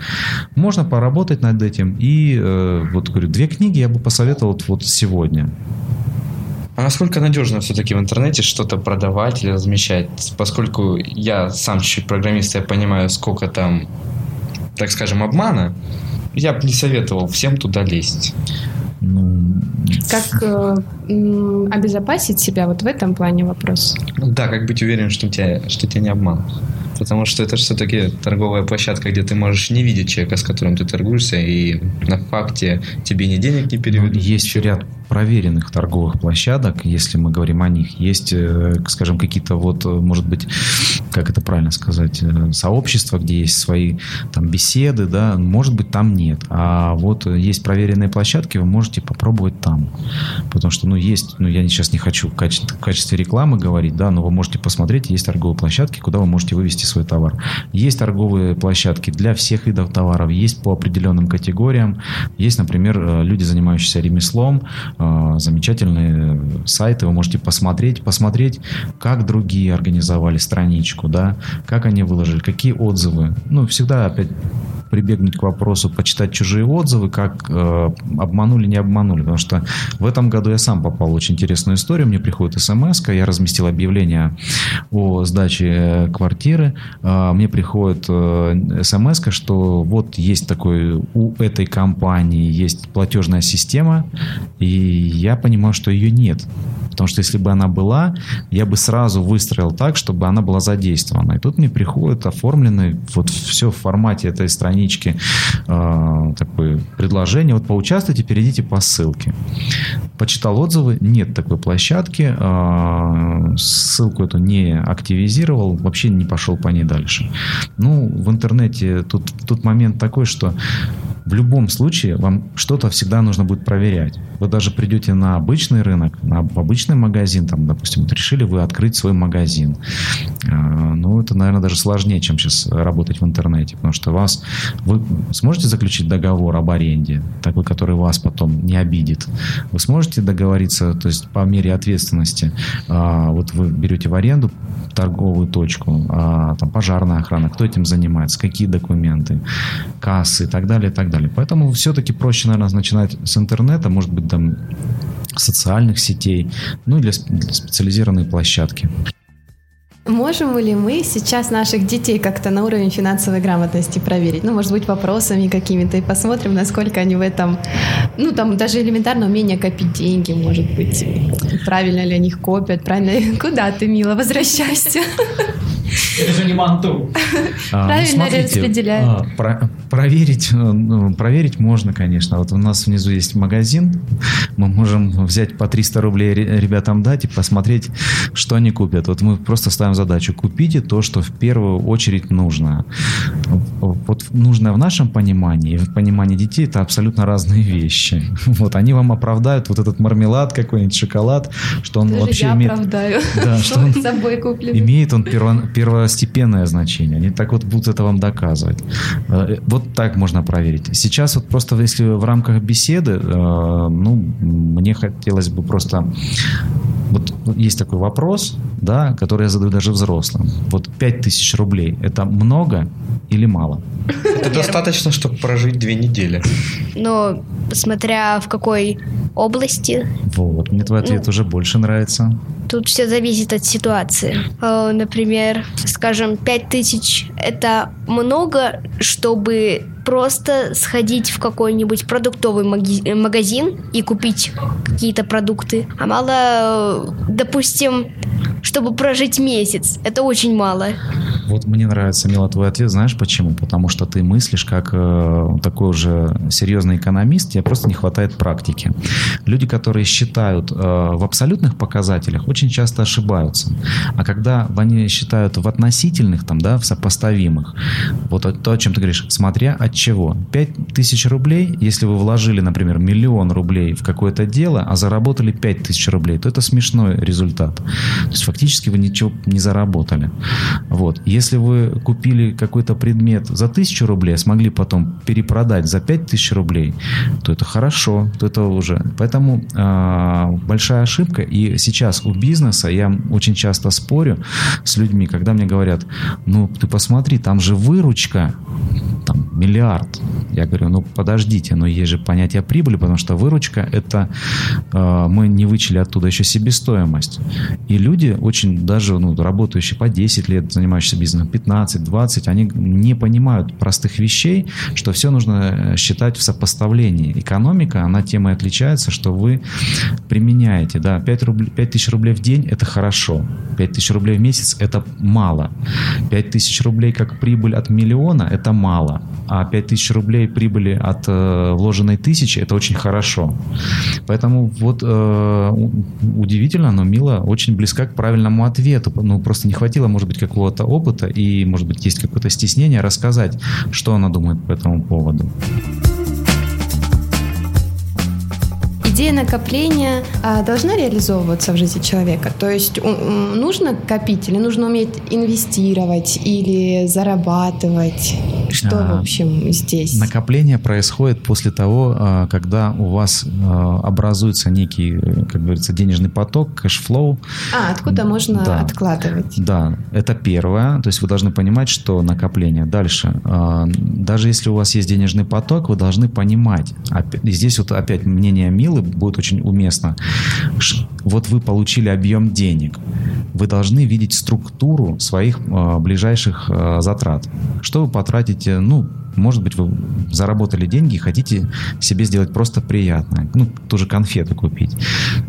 Можно поработать над этим. И э, вот говорю, две книги я бы посоветовал вот, сегодня. А насколько надежно все-таки в интернете что-то продавать или размещать? Поскольку я сам чуть-чуть программист, я понимаю, сколько там так скажем, обмана, я бы не советовал всем туда лезть. Ну, как э, обезопасить себя вот в этом плане вопрос? Да, как быть уверен, что тебя, что тебя не обманут. Потому что это все-таки торговая площадка, где ты можешь не видеть человека, с которым ты торгуешься, и на факте тебе ни денег не переведут. Ну, есть ряд проверенных торговых площадок, если мы говорим о них, есть, э, скажем, какие-то вот, э, может быть, как это правильно сказать, э, сообщества, где есть свои там беседы, да, может быть, там нет. А вот есть проверенные площадки, вы можете попробовать там. Потому что, ну, есть, ну, я сейчас не хочу в качестве рекламы говорить, да, но вы можете посмотреть, есть торговые площадки, куда вы можете вывести свой товар. Есть торговые площадки для всех видов товаров, есть по определенным категориям. Есть, например, люди, занимающиеся ремеслом, а, замечательные сайты, вы можете посмотреть, посмотреть, как другие организовали страничку, да, как они выложили, какие отзывы. Ну, всегда опять прибегнуть к вопросу, почитать чужие отзывы, как э, обманули, не обманули. Потому что в этом году я сам попал в очень интересную историю. Мне приходит смс я разместил объявление о сдаче квартиры. Э, мне приходит э, смс что вот есть такой у этой компании есть платежная система, и я понимаю, что ее нет. Потому что если бы она была, я бы сразу выстроил так, чтобы она была задействована. И тут мне приходит оформленный вот все в формате этой странички э, такое предложение. Вот поучаствуйте, перейдите по ссылке. Почитал отзывы, нет такой площадки, э, ссылку эту не активизировал, вообще не пошел по ней дальше. Ну, в интернете тут, тут момент такой, что в любом случае вам что-то всегда нужно будет проверять. Вы даже придете на обычный рынок, на обычный магазин, там, допустим, вот решили вы открыть свой магазин. А, ну, это, наверное, даже сложнее, чем сейчас работать в интернете, потому что вас, вы сможете заключить договор об аренде, такой, который вас потом не обидит. Вы сможете договориться, то есть по мере ответственности, а, вот вы берете в аренду торговую точку, а, там пожарная охрана, кто этим занимается, какие документы, кассы и так далее, и так далее. Поэтому все-таки проще, наверное, начинать с интернета, может быть, там социальных сетей, ну или специализированные площадки. Можем ли мы сейчас наших детей как-то на уровень финансовой грамотности проверить? Ну, может быть, вопросами какими-то, и посмотрим, насколько они в этом, ну, там, даже элементарно умение копить деньги, может быть, правильно ли они их копят, правильно, куда ты, мило, возвращайся. Это же не манту. А, ну, Правильно распределяют. А, про, проверить, э, ну, проверить можно, конечно. Вот у нас внизу есть магазин. Мы можем взять по 300 рублей ребятам дать и посмотреть, что они купят. Вот мы просто ставим задачу. Купите то, что в первую очередь нужно. Вот нужное в нашем понимании и в понимании детей это абсолютно разные вещи. Вот они вам оправдают вот этот мармелад какой-нибудь, шоколад, что он Даже вообще я имеет... оправдаю, да, что он собой куплен. Имеет он перво первостепенное значение. Они так вот будут это вам доказывать. Э, вот так можно проверить. Сейчас вот просто если в рамках беседы, э, ну, мне хотелось бы просто... Вот есть такой вопрос, да, который я задаю даже взрослым. Вот 5000 рублей – это много или мало? Это достаточно, чтобы прожить две недели. Но смотря в какой области. Вот, мне твой ответ ну, уже больше нравится. Тут все зависит от ситуации. Э, например, скажем, 5000 это много, чтобы просто сходить в какой-нибудь продуктовый магазин и купить какие-то продукты. А мало, допустим, чтобы прожить месяц. Это очень мало. Вот мне нравится, Мила, твой ответ. Знаешь почему? Потому что ты мыслишь как э, такой уже серьезный экономист, тебе просто не хватает практики. Люди, которые считают э, в абсолютных показателях, очень часто ошибаются. А когда они считают в относительных, там, да, в сопоставимых, вот то, о чем ты говоришь, смотря от чего. 5 тысяч рублей, если вы вложили, например, миллион рублей в какое-то дело, а заработали 5 тысяч рублей, то это смешной результат. То есть фактически вы ничего не заработали. Вот. Если вы купили какой-то предмет за тысячу рублей, а смогли потом перепродать за пять тысяч рублей, то это хорошо, то это уже. Поэтому э, большая ошибка. И сейчас у бизнеса я очень часто спорю с людьми, когда мне говорят, ну ты посмотри, там же выручка там, миллиард. Я говорю, ну подождите, но есть же понятие прибыли, потому что выручка это э, мы не вычли оттуда еще себестоимость. И люди очень даже ну, работающие по 10 лет, занимающиеся бизнесом, бизнесом 15-20, они не понимают простых вещей, что все нужно э, считать в сопоставлении. Экономика, она темой отличается, что вы применяете, да, 5, рублей, 5 тысяч рублей в день – это хорошо, 5 тысяч рублей в месяц – это мало, 5 тысяч рублей как прибыль от миллиона – это мало, а 5 тысяч рублей прибыли от э, вложенной тысячи – это очень хорошо. Поэтому вот э, удивительно, но Мила очень близка к правильному ответу. Ну, просто не хватило, может быть, какого-то опыта, и, может быть, есть какое-то стеснение рассказать, что она думает по этому поводу. Идея накопления а, должна реализовываться в жизни человека. То есть нужно копить или нужно уметь инвестировать или зарабатывать. что, А, в общем, здесь? Накопление происходит после того, а, когда у вас а, образуется некий, как говорится, денежный поток, cash flow. А, откуда можно Да. откладывать? Да, это первое. То есть вы должны понимать, что накопление. Дальше. Даже если у вас есть денежный поток, вы должны понимать. И здесь вот опять мнение Милы будет очень уместно. Вот вы получили объем денег. Вы должны видеть структуру своих а, ближайших а, затрат. Что вы потратите, ну, может быть, вы заработали деньги и хотите себе сделать просто приятное. Ну, ту же конфету купить.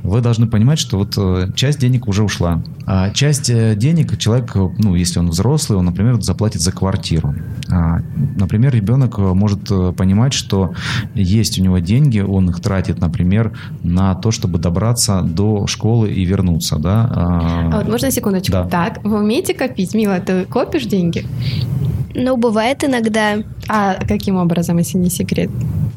Вы должны понимать, что вот э, часть денег уже ушла. А часть э, денег человек, ну, если он взрослый, он, например, заплатит за квартиру. А, Например, ребенок э, может понимать, что есть у него деньги, он их тратит, например, на то, чтобы добраться до школы и вернуться, да. А вот можно секундочку? Да. Так, вы умеете копить? Мила, ты копишь деньги? Ну, бывает иногда. А каким образом, если не секрет?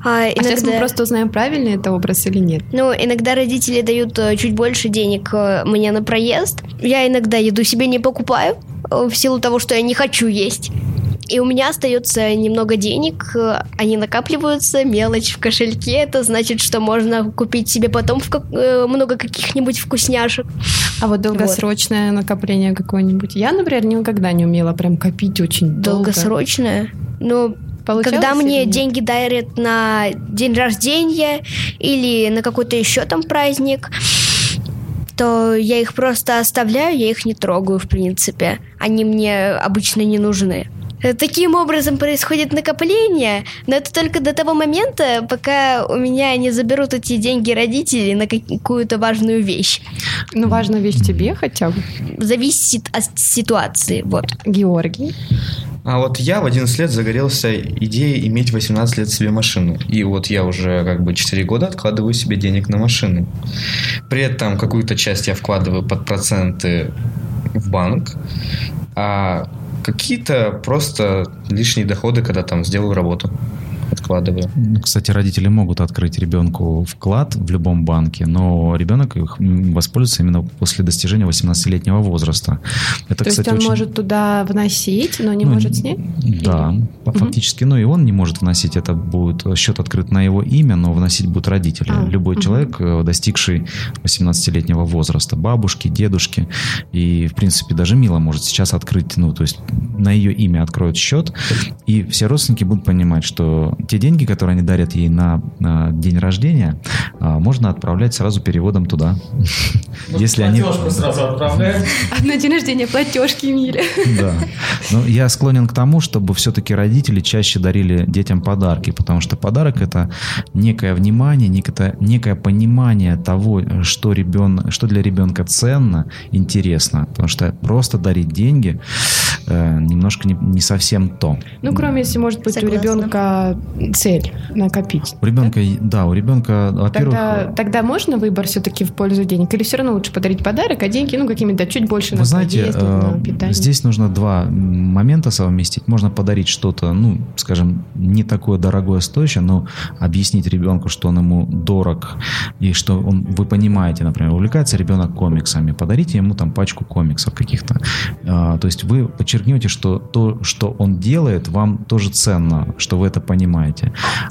А А сейчас мы иногда... просто узнаем, правильный это образ или нет. Ну, иногда родители дают э, чуть больше денег э, мне на проезд. Я иногда еду себе не покупаю э, в силу того, что я не хочу есть. И у меня остается немного денег, э, они накапливаются, мелочь в кошельке. Это значит, что можно купить себе потом как- э, много каких-нибудь вкусняшек. А вот долгосрочное накопление какое-нибудь? Я, например, никогда не умела прям копить очень долго. Долгосрочное. Ну, Получалось когда мне деньги дарят на день рождения или на какой-то еще там праздник, то я их просто оставляю, я их не трогаю, в принципе. Они мне обычно не нужны. Э, Таким образом происходит накопление, но это только до того момента, пока у меня не заберут эти деньги родители на какую-то важную вещь. Ну, важная вещь тебе хотя бы. Зависит от ситуации, вот. Георгий. А вот я в 11 лет загорелся идеей иметь 18 лет себе машину. И вот я уже как бы 4 года откладываю себе денег на машину. При этом какую-то часть я вкладываю под проценты в банк, а какие-то просто лишние доходы, когда там сделаю работу, откладываю. Ну, Кстати, родители могут открыть ребенку вклад в любом банке, но ребенок их воспользуется именно после достижения 18-летнего возраста. Это, То есть кстати, он очень- может туда вносить, но не Ну, может снять? Да, по- фактически. Ну и он не может вносить. Это будет счет открыт на его имя, но вносить будут родители. А, Любой мгм. человек, э, достигший 18-летнего возраста, бабушки, дедушки. И, в принципе, даже Мила может сейчас открыть, ну, то есть на ее имя откроют счет, и все родственники будут понимать, что те деньги, которые они дарят ей на, на день рождения, а, можно отправлять сразу переводом туда. Если они... сразу отправляют. А на день рождения платежки Миле. Да. Ну, я склонен к тому, чтобы все-таки родители чаще дарили детям подарки, потому что подарок это некое внимание, некое, некое понимание того, что, ребен, что для ребенка ценно, интересно. Потому что просто дарить деньги э, немножко не, не совсем то. Ну, кроме если, может быть, Согласна. у ребенка цель накопить. У ребенка, да, у ребенка, во-первых, Тогда, тогда можно выбор все-таки в пользу денег? Или все равно лучше подарить подарок, а деньги, ну, какими-то чуть больше на Вы знаете, поездку, э, на питание? здесь нужно два момента совместить. Можно подарить что-то, ну, скажем, не такое дорогое, стоящее, но объяснить ребенку, что он ему дорог, и что он, вы понимаете, например, увлекается ребенок комиксами, подарите ему там пачку комиксов каких-то. А, то есть вы подчеркнете, что то, что он делает, вам тоже ценно, что вы это понимаете.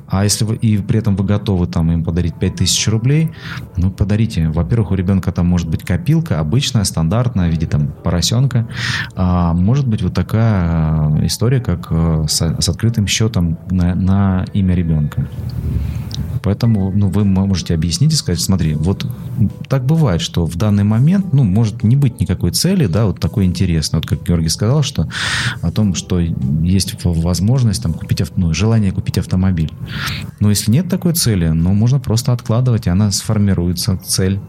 А если вы и при этом вы готовы там им подарить 5000 рублей, ну, подарите. Во-первых, у ребенка там может быть копилка, обычная, стандартная, в виде там поросенка. А может быть вот такая э, история, как э, с, с открытым счетом на, на имя ребенка. Поэтому ну, вы можете объяснить и сказать, смотри, вот так бывает, что в данный момент, ну, может не быть никакой цели, да, вот такой интересной. Вот как Георгий сказал, что о том, что есть возможность там купить, ну, желание купить автомобиль. Но если нет такой цели, ну, можно просто откладывать, и она сформируется, цель,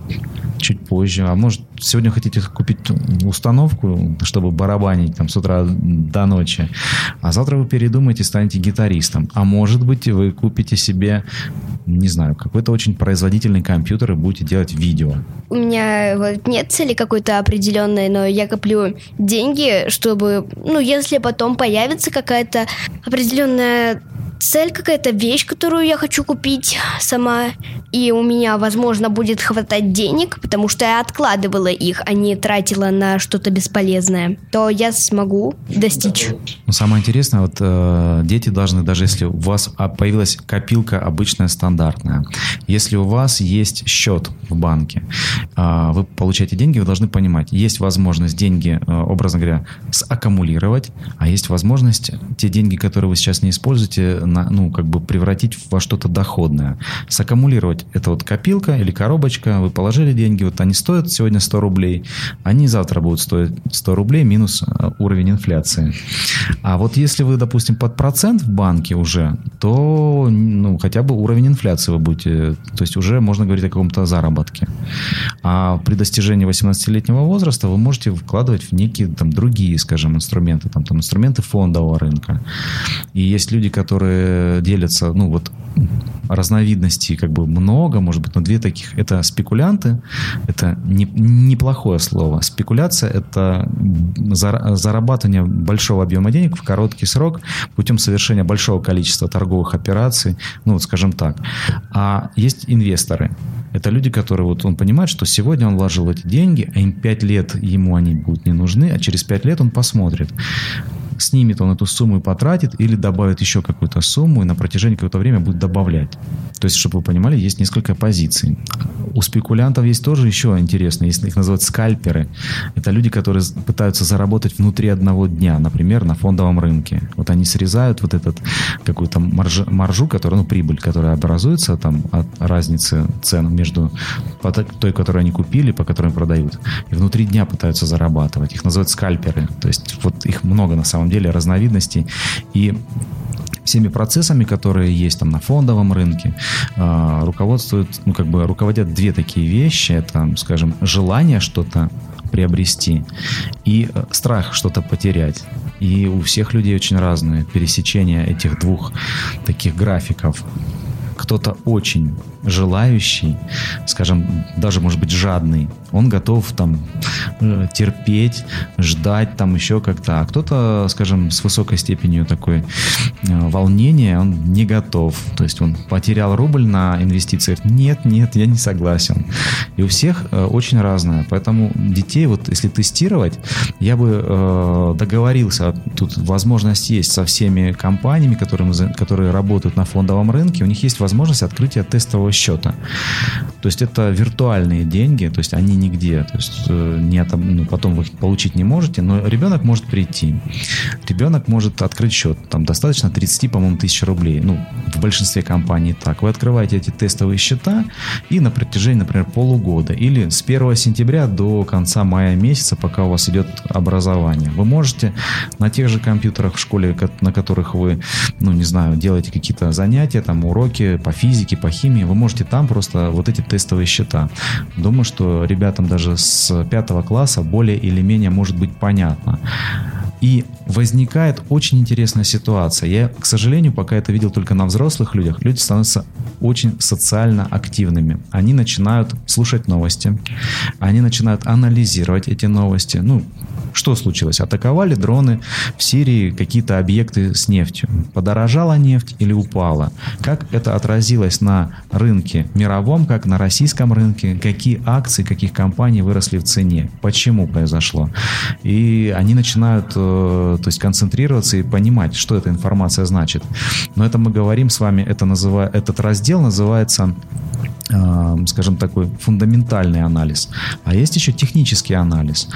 чуть позже. А может, сегодня хотите купить установку, чтобы барабанить там с утра до ночи, а завтра вы передумаете станете гитаристом. А может быть, вы купите себе, не знаю, какой-то очень производительный компьютер и будете делать видео. У меня вот нет цели какой-то определенной, но я коплю деньги, чтобы, ну, если потом появится какая-то определенная цель какая-то вещь, которую я хочу купить сама, и у меня, возможно, будет хватать денег, потому что я откладывала их, а не тратила на что-то бесполезное, то я смогу достичь. Ну, самое интересное, вот э, дети должны, даже если у вас а, появилась копилка обычная, стандартная, если у вас есть счет в банке, э, вы получаете деньги, вы должны понимать, есть возможность деньги, э, образно говоря, саккумулировать, а есть возможность те деньги, которые вы сейчас не используете, на, ну, как бы превратить во что-то доходное. Саккумулировать – это вот копилка или коробочка, вы положили деньги, вот они стоят сегодня 100 рублей, они завтра будут стоить 100 рублей минус э, уровень инфляции. А вот если вы, допустим, под процент в банке уже, то ну, хотя бы уровень инфляции вы будете, то есть уже можно говорить о каком-то заработке. А при достижении 18-летнего возраста вы можете вкладывать в некие там другие, скажем, инструменты, там, там инструменты фондового рынка. И есть люди, которые делятся, ну вот разновидностей как бы много, может быть, но две таких. Это спекулянты, это не, неплохое слово. Спекуляция – это зарабатывание большого объема денег в короткий срок путем совершения большого количества торговых операций, ну вот скажем так. А есть инвесторы. Это люди, которые вот он понимает, что сегодня он вложил эти деньги, а им 5 лет ему они будут не нужны, а через 5 лет он посмотрит, снимет он эту сумму и потратит, или добавит еще какую-то сумму и на протяжении какого-то времени будет добавлять. То есть, чтобы вы понимали, есть несколько позиций. У спекулянтов есть тоже еще интересно, если их называют скальперы. Это люди, которые пытаются заработать внутри одного дня, например, на фондовом рынке. Вот они срезают вот этот какую-то маржу, маржу которая, ну, прибыль, которая образуется там от разницы цен между той, которую они купили, по которой продают. И внутри дня пытаются зарабатывать. Их называют скальперы. То есть вот их много на самом деле разновидностей. И всеми процессами, которые есть там на фондовом рынке, э, руководствуют, ну, как бы руководят две такие вещи. Это, скажем, желание что-то приобрести и э, страх что-то потерять. И у всех людей очень разные пересечения этих двух таких графиков. Кто-то очень желающий, скажем, даже, может быть, жадный, он готов там э, терпеть, ждать там еще как-то. А кто-то, скажем, с высокой степенью такой э, волнения, он не готов. То есть он потерял рубль на инвестициях. Нет, нет, я не согласен. И у всех э, очень разное. Поэтому детей, вот если тестировать, я бы договорился, тут возможность есть со всеми компаниями, которые, которые работают на фондовом рынке, у них есть возможность открытия тестового счета. То есть это виртуальные деньги, то есть они нигде, то есть э, не ну, потом вы их получить не можете, но ребенок может прийти. Ребенок может открыть счет, там достаточно 30, по-моему, тысяч рублей, ну, в большинстве компаний так. Вы открываете эти тестовые счета и на протяжении, например, полугода или с 1 сентября до конца мая месяца, пока у вас идет образование. Вы можете на тех же компьютерах в школе, на которых вы, ну, не знаю, делаете какие-то занятия, там, уроки по физике, по химии, вы можете там просто вот эти тестовые счета. Думаю, что ребятам даже с пятого класса более или менее может быть понятно. И возникает очень интересная ситуация. Я, к сожалению, пока это видел только на взрослых людях, люди становятся очень социально активными. Они начинают слушать новости, они начинают анализировать эти новости. Ну, что случилось? Атаковали дроны в Сирии какие-то объекты с нефтью. Подорожала нефть или упала? Как это отразилось на рынке мировом, как на российском рынке? Какие акции каких компаний выросли в цене? Почему произошло? И они начинают э, то есть концентрироваться и понимать, что эта информация значит. Но это мы говорим с вами, это называ, этот раздел называется скажем, такой фундаментальный анализ. А есть еще технический анализ.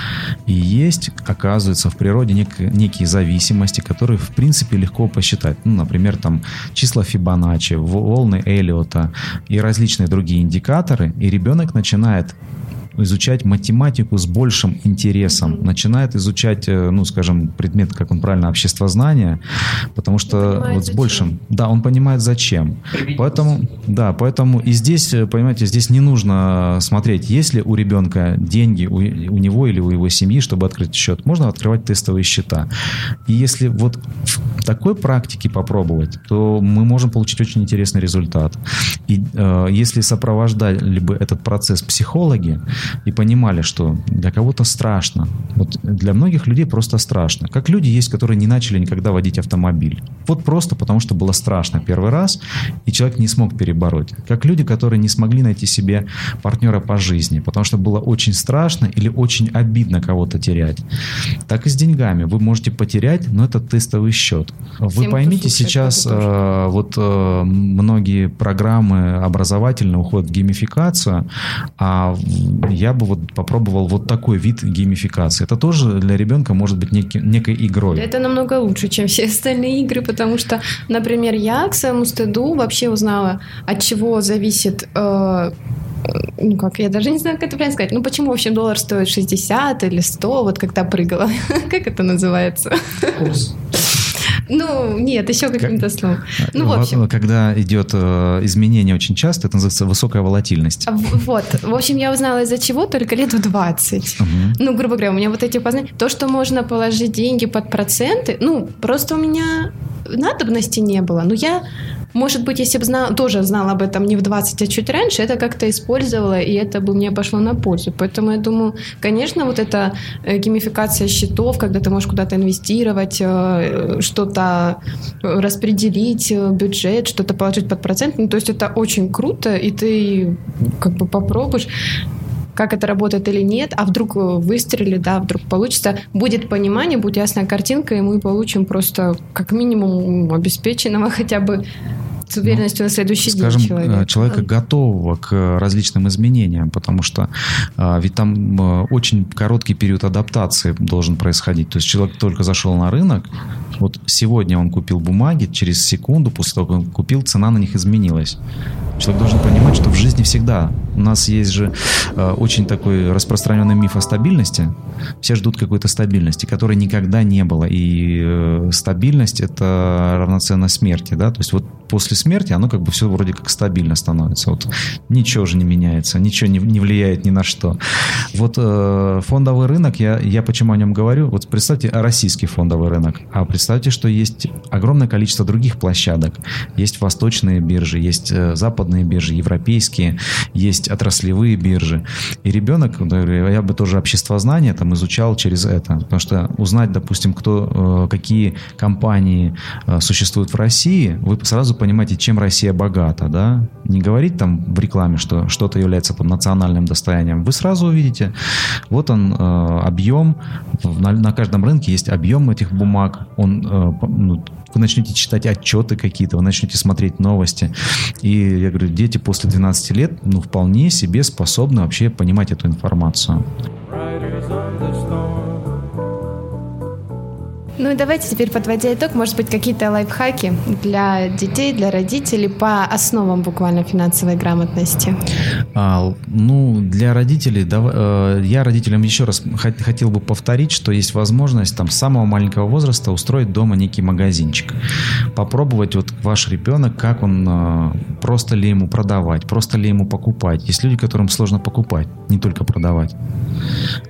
И есть, оказывается, в природе нек- некие зависимости, которые, в принципе, легко посчитать. Ну, например, там числа Фибоначчи, волны Эллиота и различные другие индикаторы. И ребенок начинает изучать математику с большим интересом, начинает изучать, э, ну, скажем, предмет, как он правильно, обществознание, потому что вот с зачем. большим, да, он понимает зачем. Поэтому, да, поэтому и здесь, э, понимаете, здесь не нужно смотреть, есть ли у ребенка деньги у, у него или у его семьи, чтобы открыть счет. Можно открывать тестовые счета. И если вот такой практике попробовать, то мы можем получить очень интересный результат. И э, если сопровождали бы этот процесс психологи и понимали, что для кого-то страшно, вот для многих людей просто страшно. Как люди есть, которые не начали никогда водить автомобиль. Вот просто потому, что было страшно первый раз, и человек не смог перебороть. Как люди, которые не смогли найти себе партнера по жизни, потому что было очень страшно или очень обидно кого-то терять. Так и с деньгами. Вы можете потерять, но это тестовый счет. Вы Всем, поймите, слушает, сейчас э, вот э, многие программы образовательные уходят в геймификацию, а я бы вот попробовал вот такой вид геймификации. Это тоже для ребенка может быть неки- некой игрой. Это намного лучше, чем все остальные игры, потому что, например, я к своему стыду вообще узнала, от чего зависит э, ну как, я даже не знаю, как это правильно сказать. Ну почему, в общем, доллар стоит 60 или 100, вот когда прыгала? Как это называется? Ну, нет, еще каким-то словом. Ну, в Во- общем. Когда идет э, изменение очень часто, это называется высокая волатильность. А Вот, в общем, я узнала из-за чего только лет в 20. Мгм. Ну, грубо говоря, у меня вот эти познания. То, что можно положить деньги под проценты, ну, просто у меня надобности не было. Но я, может быть, если бы знала, тоже знала об этом не в 20, а чуть раньше, это как-то использовала, и это бы мне пошло на пользу. Поэтому я думаю, конечно, вот эта э, геймификация счетов, когда ты можешь куда-то инвестировать, э, что-то э, распределить, бюджет, что-то положить под процент, ну, то есть это очень круто, и ты как бы попробуешь как это работает или нет, а вдруг э, выстрелит, да, вдруг получится, будет понимание, будет ясная картинка, и мы получим просто как минимум обеспеченного хотя бы с уверенностью на следующий скажем, день человека. э, человека готового к различным изменениям, потому что э, ведь там э, очень короткий период адаптации должен происходить. То есть человек только зашел на рынок, вот сегодня он купил бумаги, через секунду после того, как он купил, цена на них изменилась. Человек должен понимать, что в жизни всегда у нас есть же э, очень такой распространенный миф о стабильности. Все ждут какой-то стабильности, которой никогда не было. И э, стабильность это равноценно смерти, да. То есть вот после смерти оно как бы все вроде как стабильно становится. Вот ничего же не меняется, ничего не, не влияет ни на что. Вот э, фондовый рынок, я, я почему о нем говорю? Вот представьте российский фондовый рынок, а представьте, что есть огромное количество других площадок. Есть восточные биржи, есть э, западные биржи, европейские, есть отраслевые биржи. И ребенок, да, я бы тоже обществознание там изучал через это. Потому что узнать, допустим, кто, э, какие компании э, существуют в России, вы сразу понимаете, чем Россия богата, да? Не говорить там в рекламе, что что-то является там национальным достоянием. Вы сразу увидите, вот он э, объем, на, на каждом рынке есть объем этих бумаг, он ну, вы начнете читать отчеты какие-то, вы начнете смотреть новости. И я говорю, дети после 12 лет, ну, вполне себе способны вообще понимать эту информацию. Ну и давайте теперь, подводя итог, может быть, какие-то лайфхаки для детей, для родителей по основам буквально финансовой грамотности. А, ну, для родителей, дава- э, я родителям еще раз хот- хотел бы повторить, что есть возможность там с самого маленького возраста устроить дома некий магазинчик. Попробовать вот ваш ребенок, как он, э, просто ли ему продавать, просто ли ему покупать. Есть люди, которым сложно покупать, не только продавать.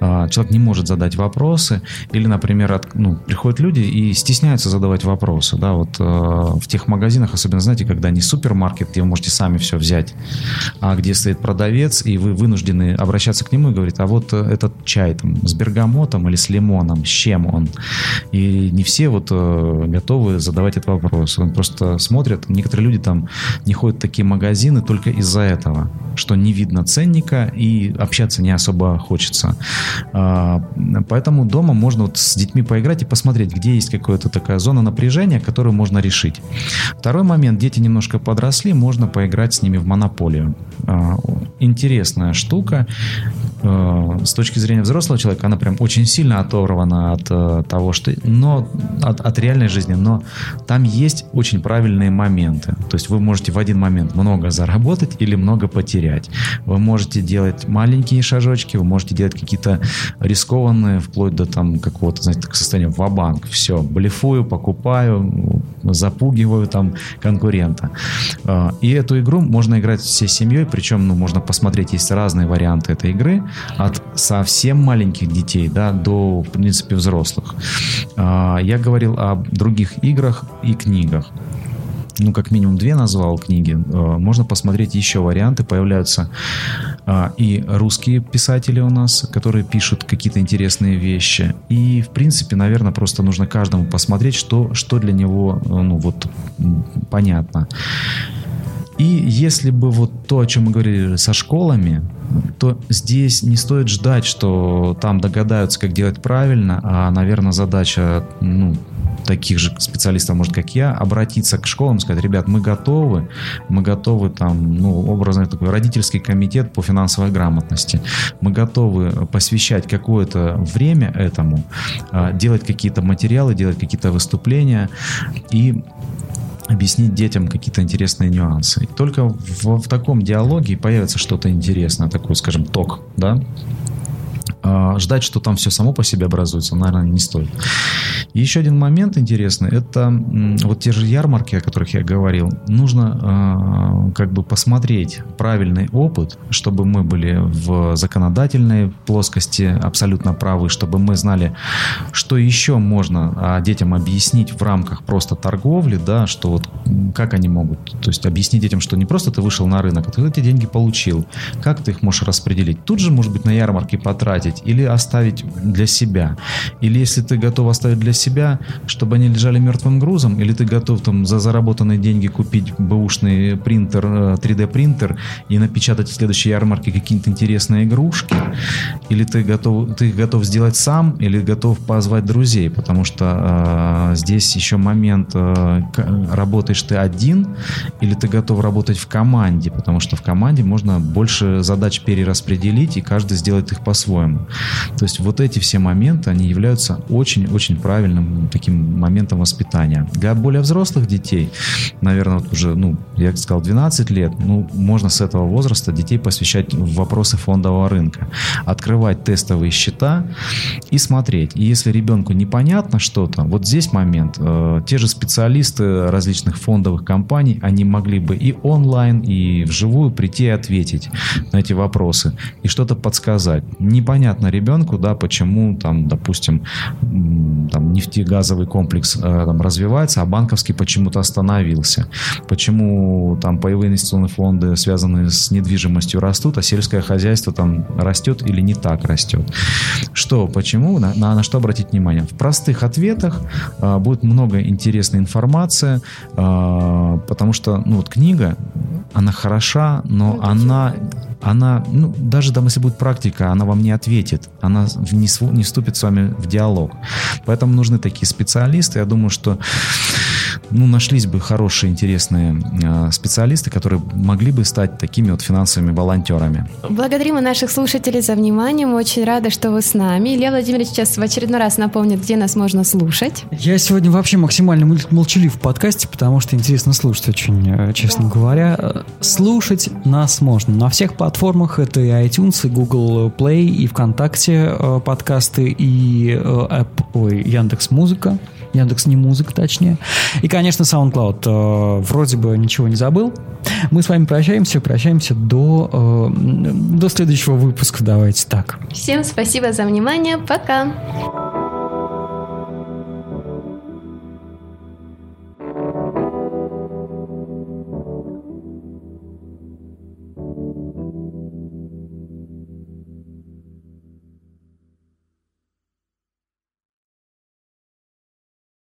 А, Человек не может задать вопросы, или, например, от- ну, приходят люди и стесняются задавать вопросы. Да, вот э, в тех магазинах, особенно, знаете, когда не супермаркет, где вы можете сами все взять, а где стоит продавец, и вы вынуждены обращаться к нему и говорить, а вот э, этот чай там с бергамотом или с лимоном, с чем он? И не все вот э, готовы задавать этот вопрос. Он просто смотрят, некоторые люди там не ходят в такие магазины только из-за этого, что не видно ценника и общаться не особо хочется. А, Поэтому дома можно вот с детьми поиграть и посмотреть, где есть какая-то такая зона напряжения, которую можно решить. Второй момент, дети немножко подросли, можно поиграть с ними в монополию. А, Интересная штука. А, С точки зрения взрослого человека, она прям очень сильно оторвана от э, того, что... Но от, от реальной жизни, но там есть очень правильные моменты. То есть вы можете в один момент много заработать или много потерять. Вы можете делать маленькие шажочки, вы можете делать какие-то рискованные, вплоть до там какого-то, знаете, так, состояния ва банк. Все, блефую, покупаю, запугиваю там конкурента. А, и эту игру можно играть всей семьей, причем ну, можно посмотреть, есть разные варианты этой игры, от совсем маленьких детей да, до, в принципе, взрослых. А, я говорил о других играх и книгах ну, как минимум две назвал книги. Э, можно посмотреть еще варианты. Появляются а, и русские писатели у нас, которые пишут какие-то интересные вещи. И, в принципе, наверное, просто нужно каждому посмотреть, что, что для него, ну, вот, понятно. И если бы вот то, о чем мы говорили со школами, то здесь не стоит ждать, что там догадаются, как делать правильно, а, наверное, задача, ну, таких же специалистов, может, как я, обратиться к школам сказать, ребят, мы готовы, мы готовы там, ну, образно такой родительский комитет по финансовой грамотности, мы готовы посвящать какое-то время этому, а, делать какие-то материалы, делать какие-то выступления и объяснить детям какие-то интересные нюансы. И только в, в таком диалоге появится что-то интересное, такой, скажем, ток, да, ждать, что там все само по себе образуется, наверное, не стоит. И еще один момент интересный, это вот те же ярмарки, о которых я говорил, нужно э, как бы посмотреть правильный опыт, чтобы мы были в законодательной плоскости абсолютно правы, чтобы мы знали, что еще можно а, детям объяснить в рамках просто торговли, да, что вот как они могут, то есть объяснить детям, что не просто ты вышел на рынок, а ты эти деньги получил, как ты их можешь распределить. Тут же, может быть, на ярмарке потратить оставить или оставить для себя. Или если ты готов оставить для себя, чтобы они лежали мертвым грузом, или ты готов там за заработанные деньги купить бэушный принтер, 3D э, принтер и напечатать в следующей ярмарке какие-то интересные игрушки, или ты готов, ты готов сделать сам, или готов позвать друзей, потому что э, здесь еще момент, э, работаешь ты один, или ты готов работать в команде, потому что в команде можно больше задач перераспределить, и каждый сделает их по-своему. То есть вот эти все моменты, они являются очень-очень правильным таким моментом воспитания. Для более взрослых детей, наверное, вот уже, ну, я сказал, 12 лет, ну, можно с этого возраста детей посвящать в вопросы фондового рынка. Открывать тестовые счета и смотреть. И если ребенку непонятно что-то, вот здесь момент. Э, те же специалисты различных фондовых компаний, они могли бы и онлайн, и вживую прийти и ответить на эти вопросы. И что-то подсказать. Непонятно непонятно ребенку, да, почему там, допустим, там нефтегазовый комплекс э, там развивается, а банковский почему-то остановился. Почему там паевые инвестиционные фонды, связанные с недвижимостью, растут, а сельское хозяйство там растет или не так растет. Что, почему, на, на, на что обратить внимание? В простых ответах э, будет много интересной информации, э, потому что, ну вот книга, она хороша, но ну, она она, ну, даже там, если будет практика, она вам не ответит, она не, не вступит с вами в диалог. Поэтому нужны такие специалисты. Я думаю, что ну, нашлись бы хорошие, интересные э, специалисты, которые могли бы стать такими вот финансовыми волонтерами. Благодарим наших слушателей за внимание. Мы очень рады, что вы с нами. Илья Владимирович сейчас в очередной раз напомнит, где нас можно слушать. Я сегодня вообще максимально молчалив в подкасте, потому что интересно слушать очень, э, честно да. говоря. Слушать нас можно на всех платформах. Это и iTunes, и Google Play, и ВКонтакте э, подкасты, и э, App, ой, Яндекс Музыка. Яндекс не музыка, точнее. И, конечно, SoundCloud. Э, вроде бы ничего не забыл. Мы с вами прощаемся, прощаемся до, э, до следующего выпуска. Давайте так. Всем спасибо за внимание. Пока.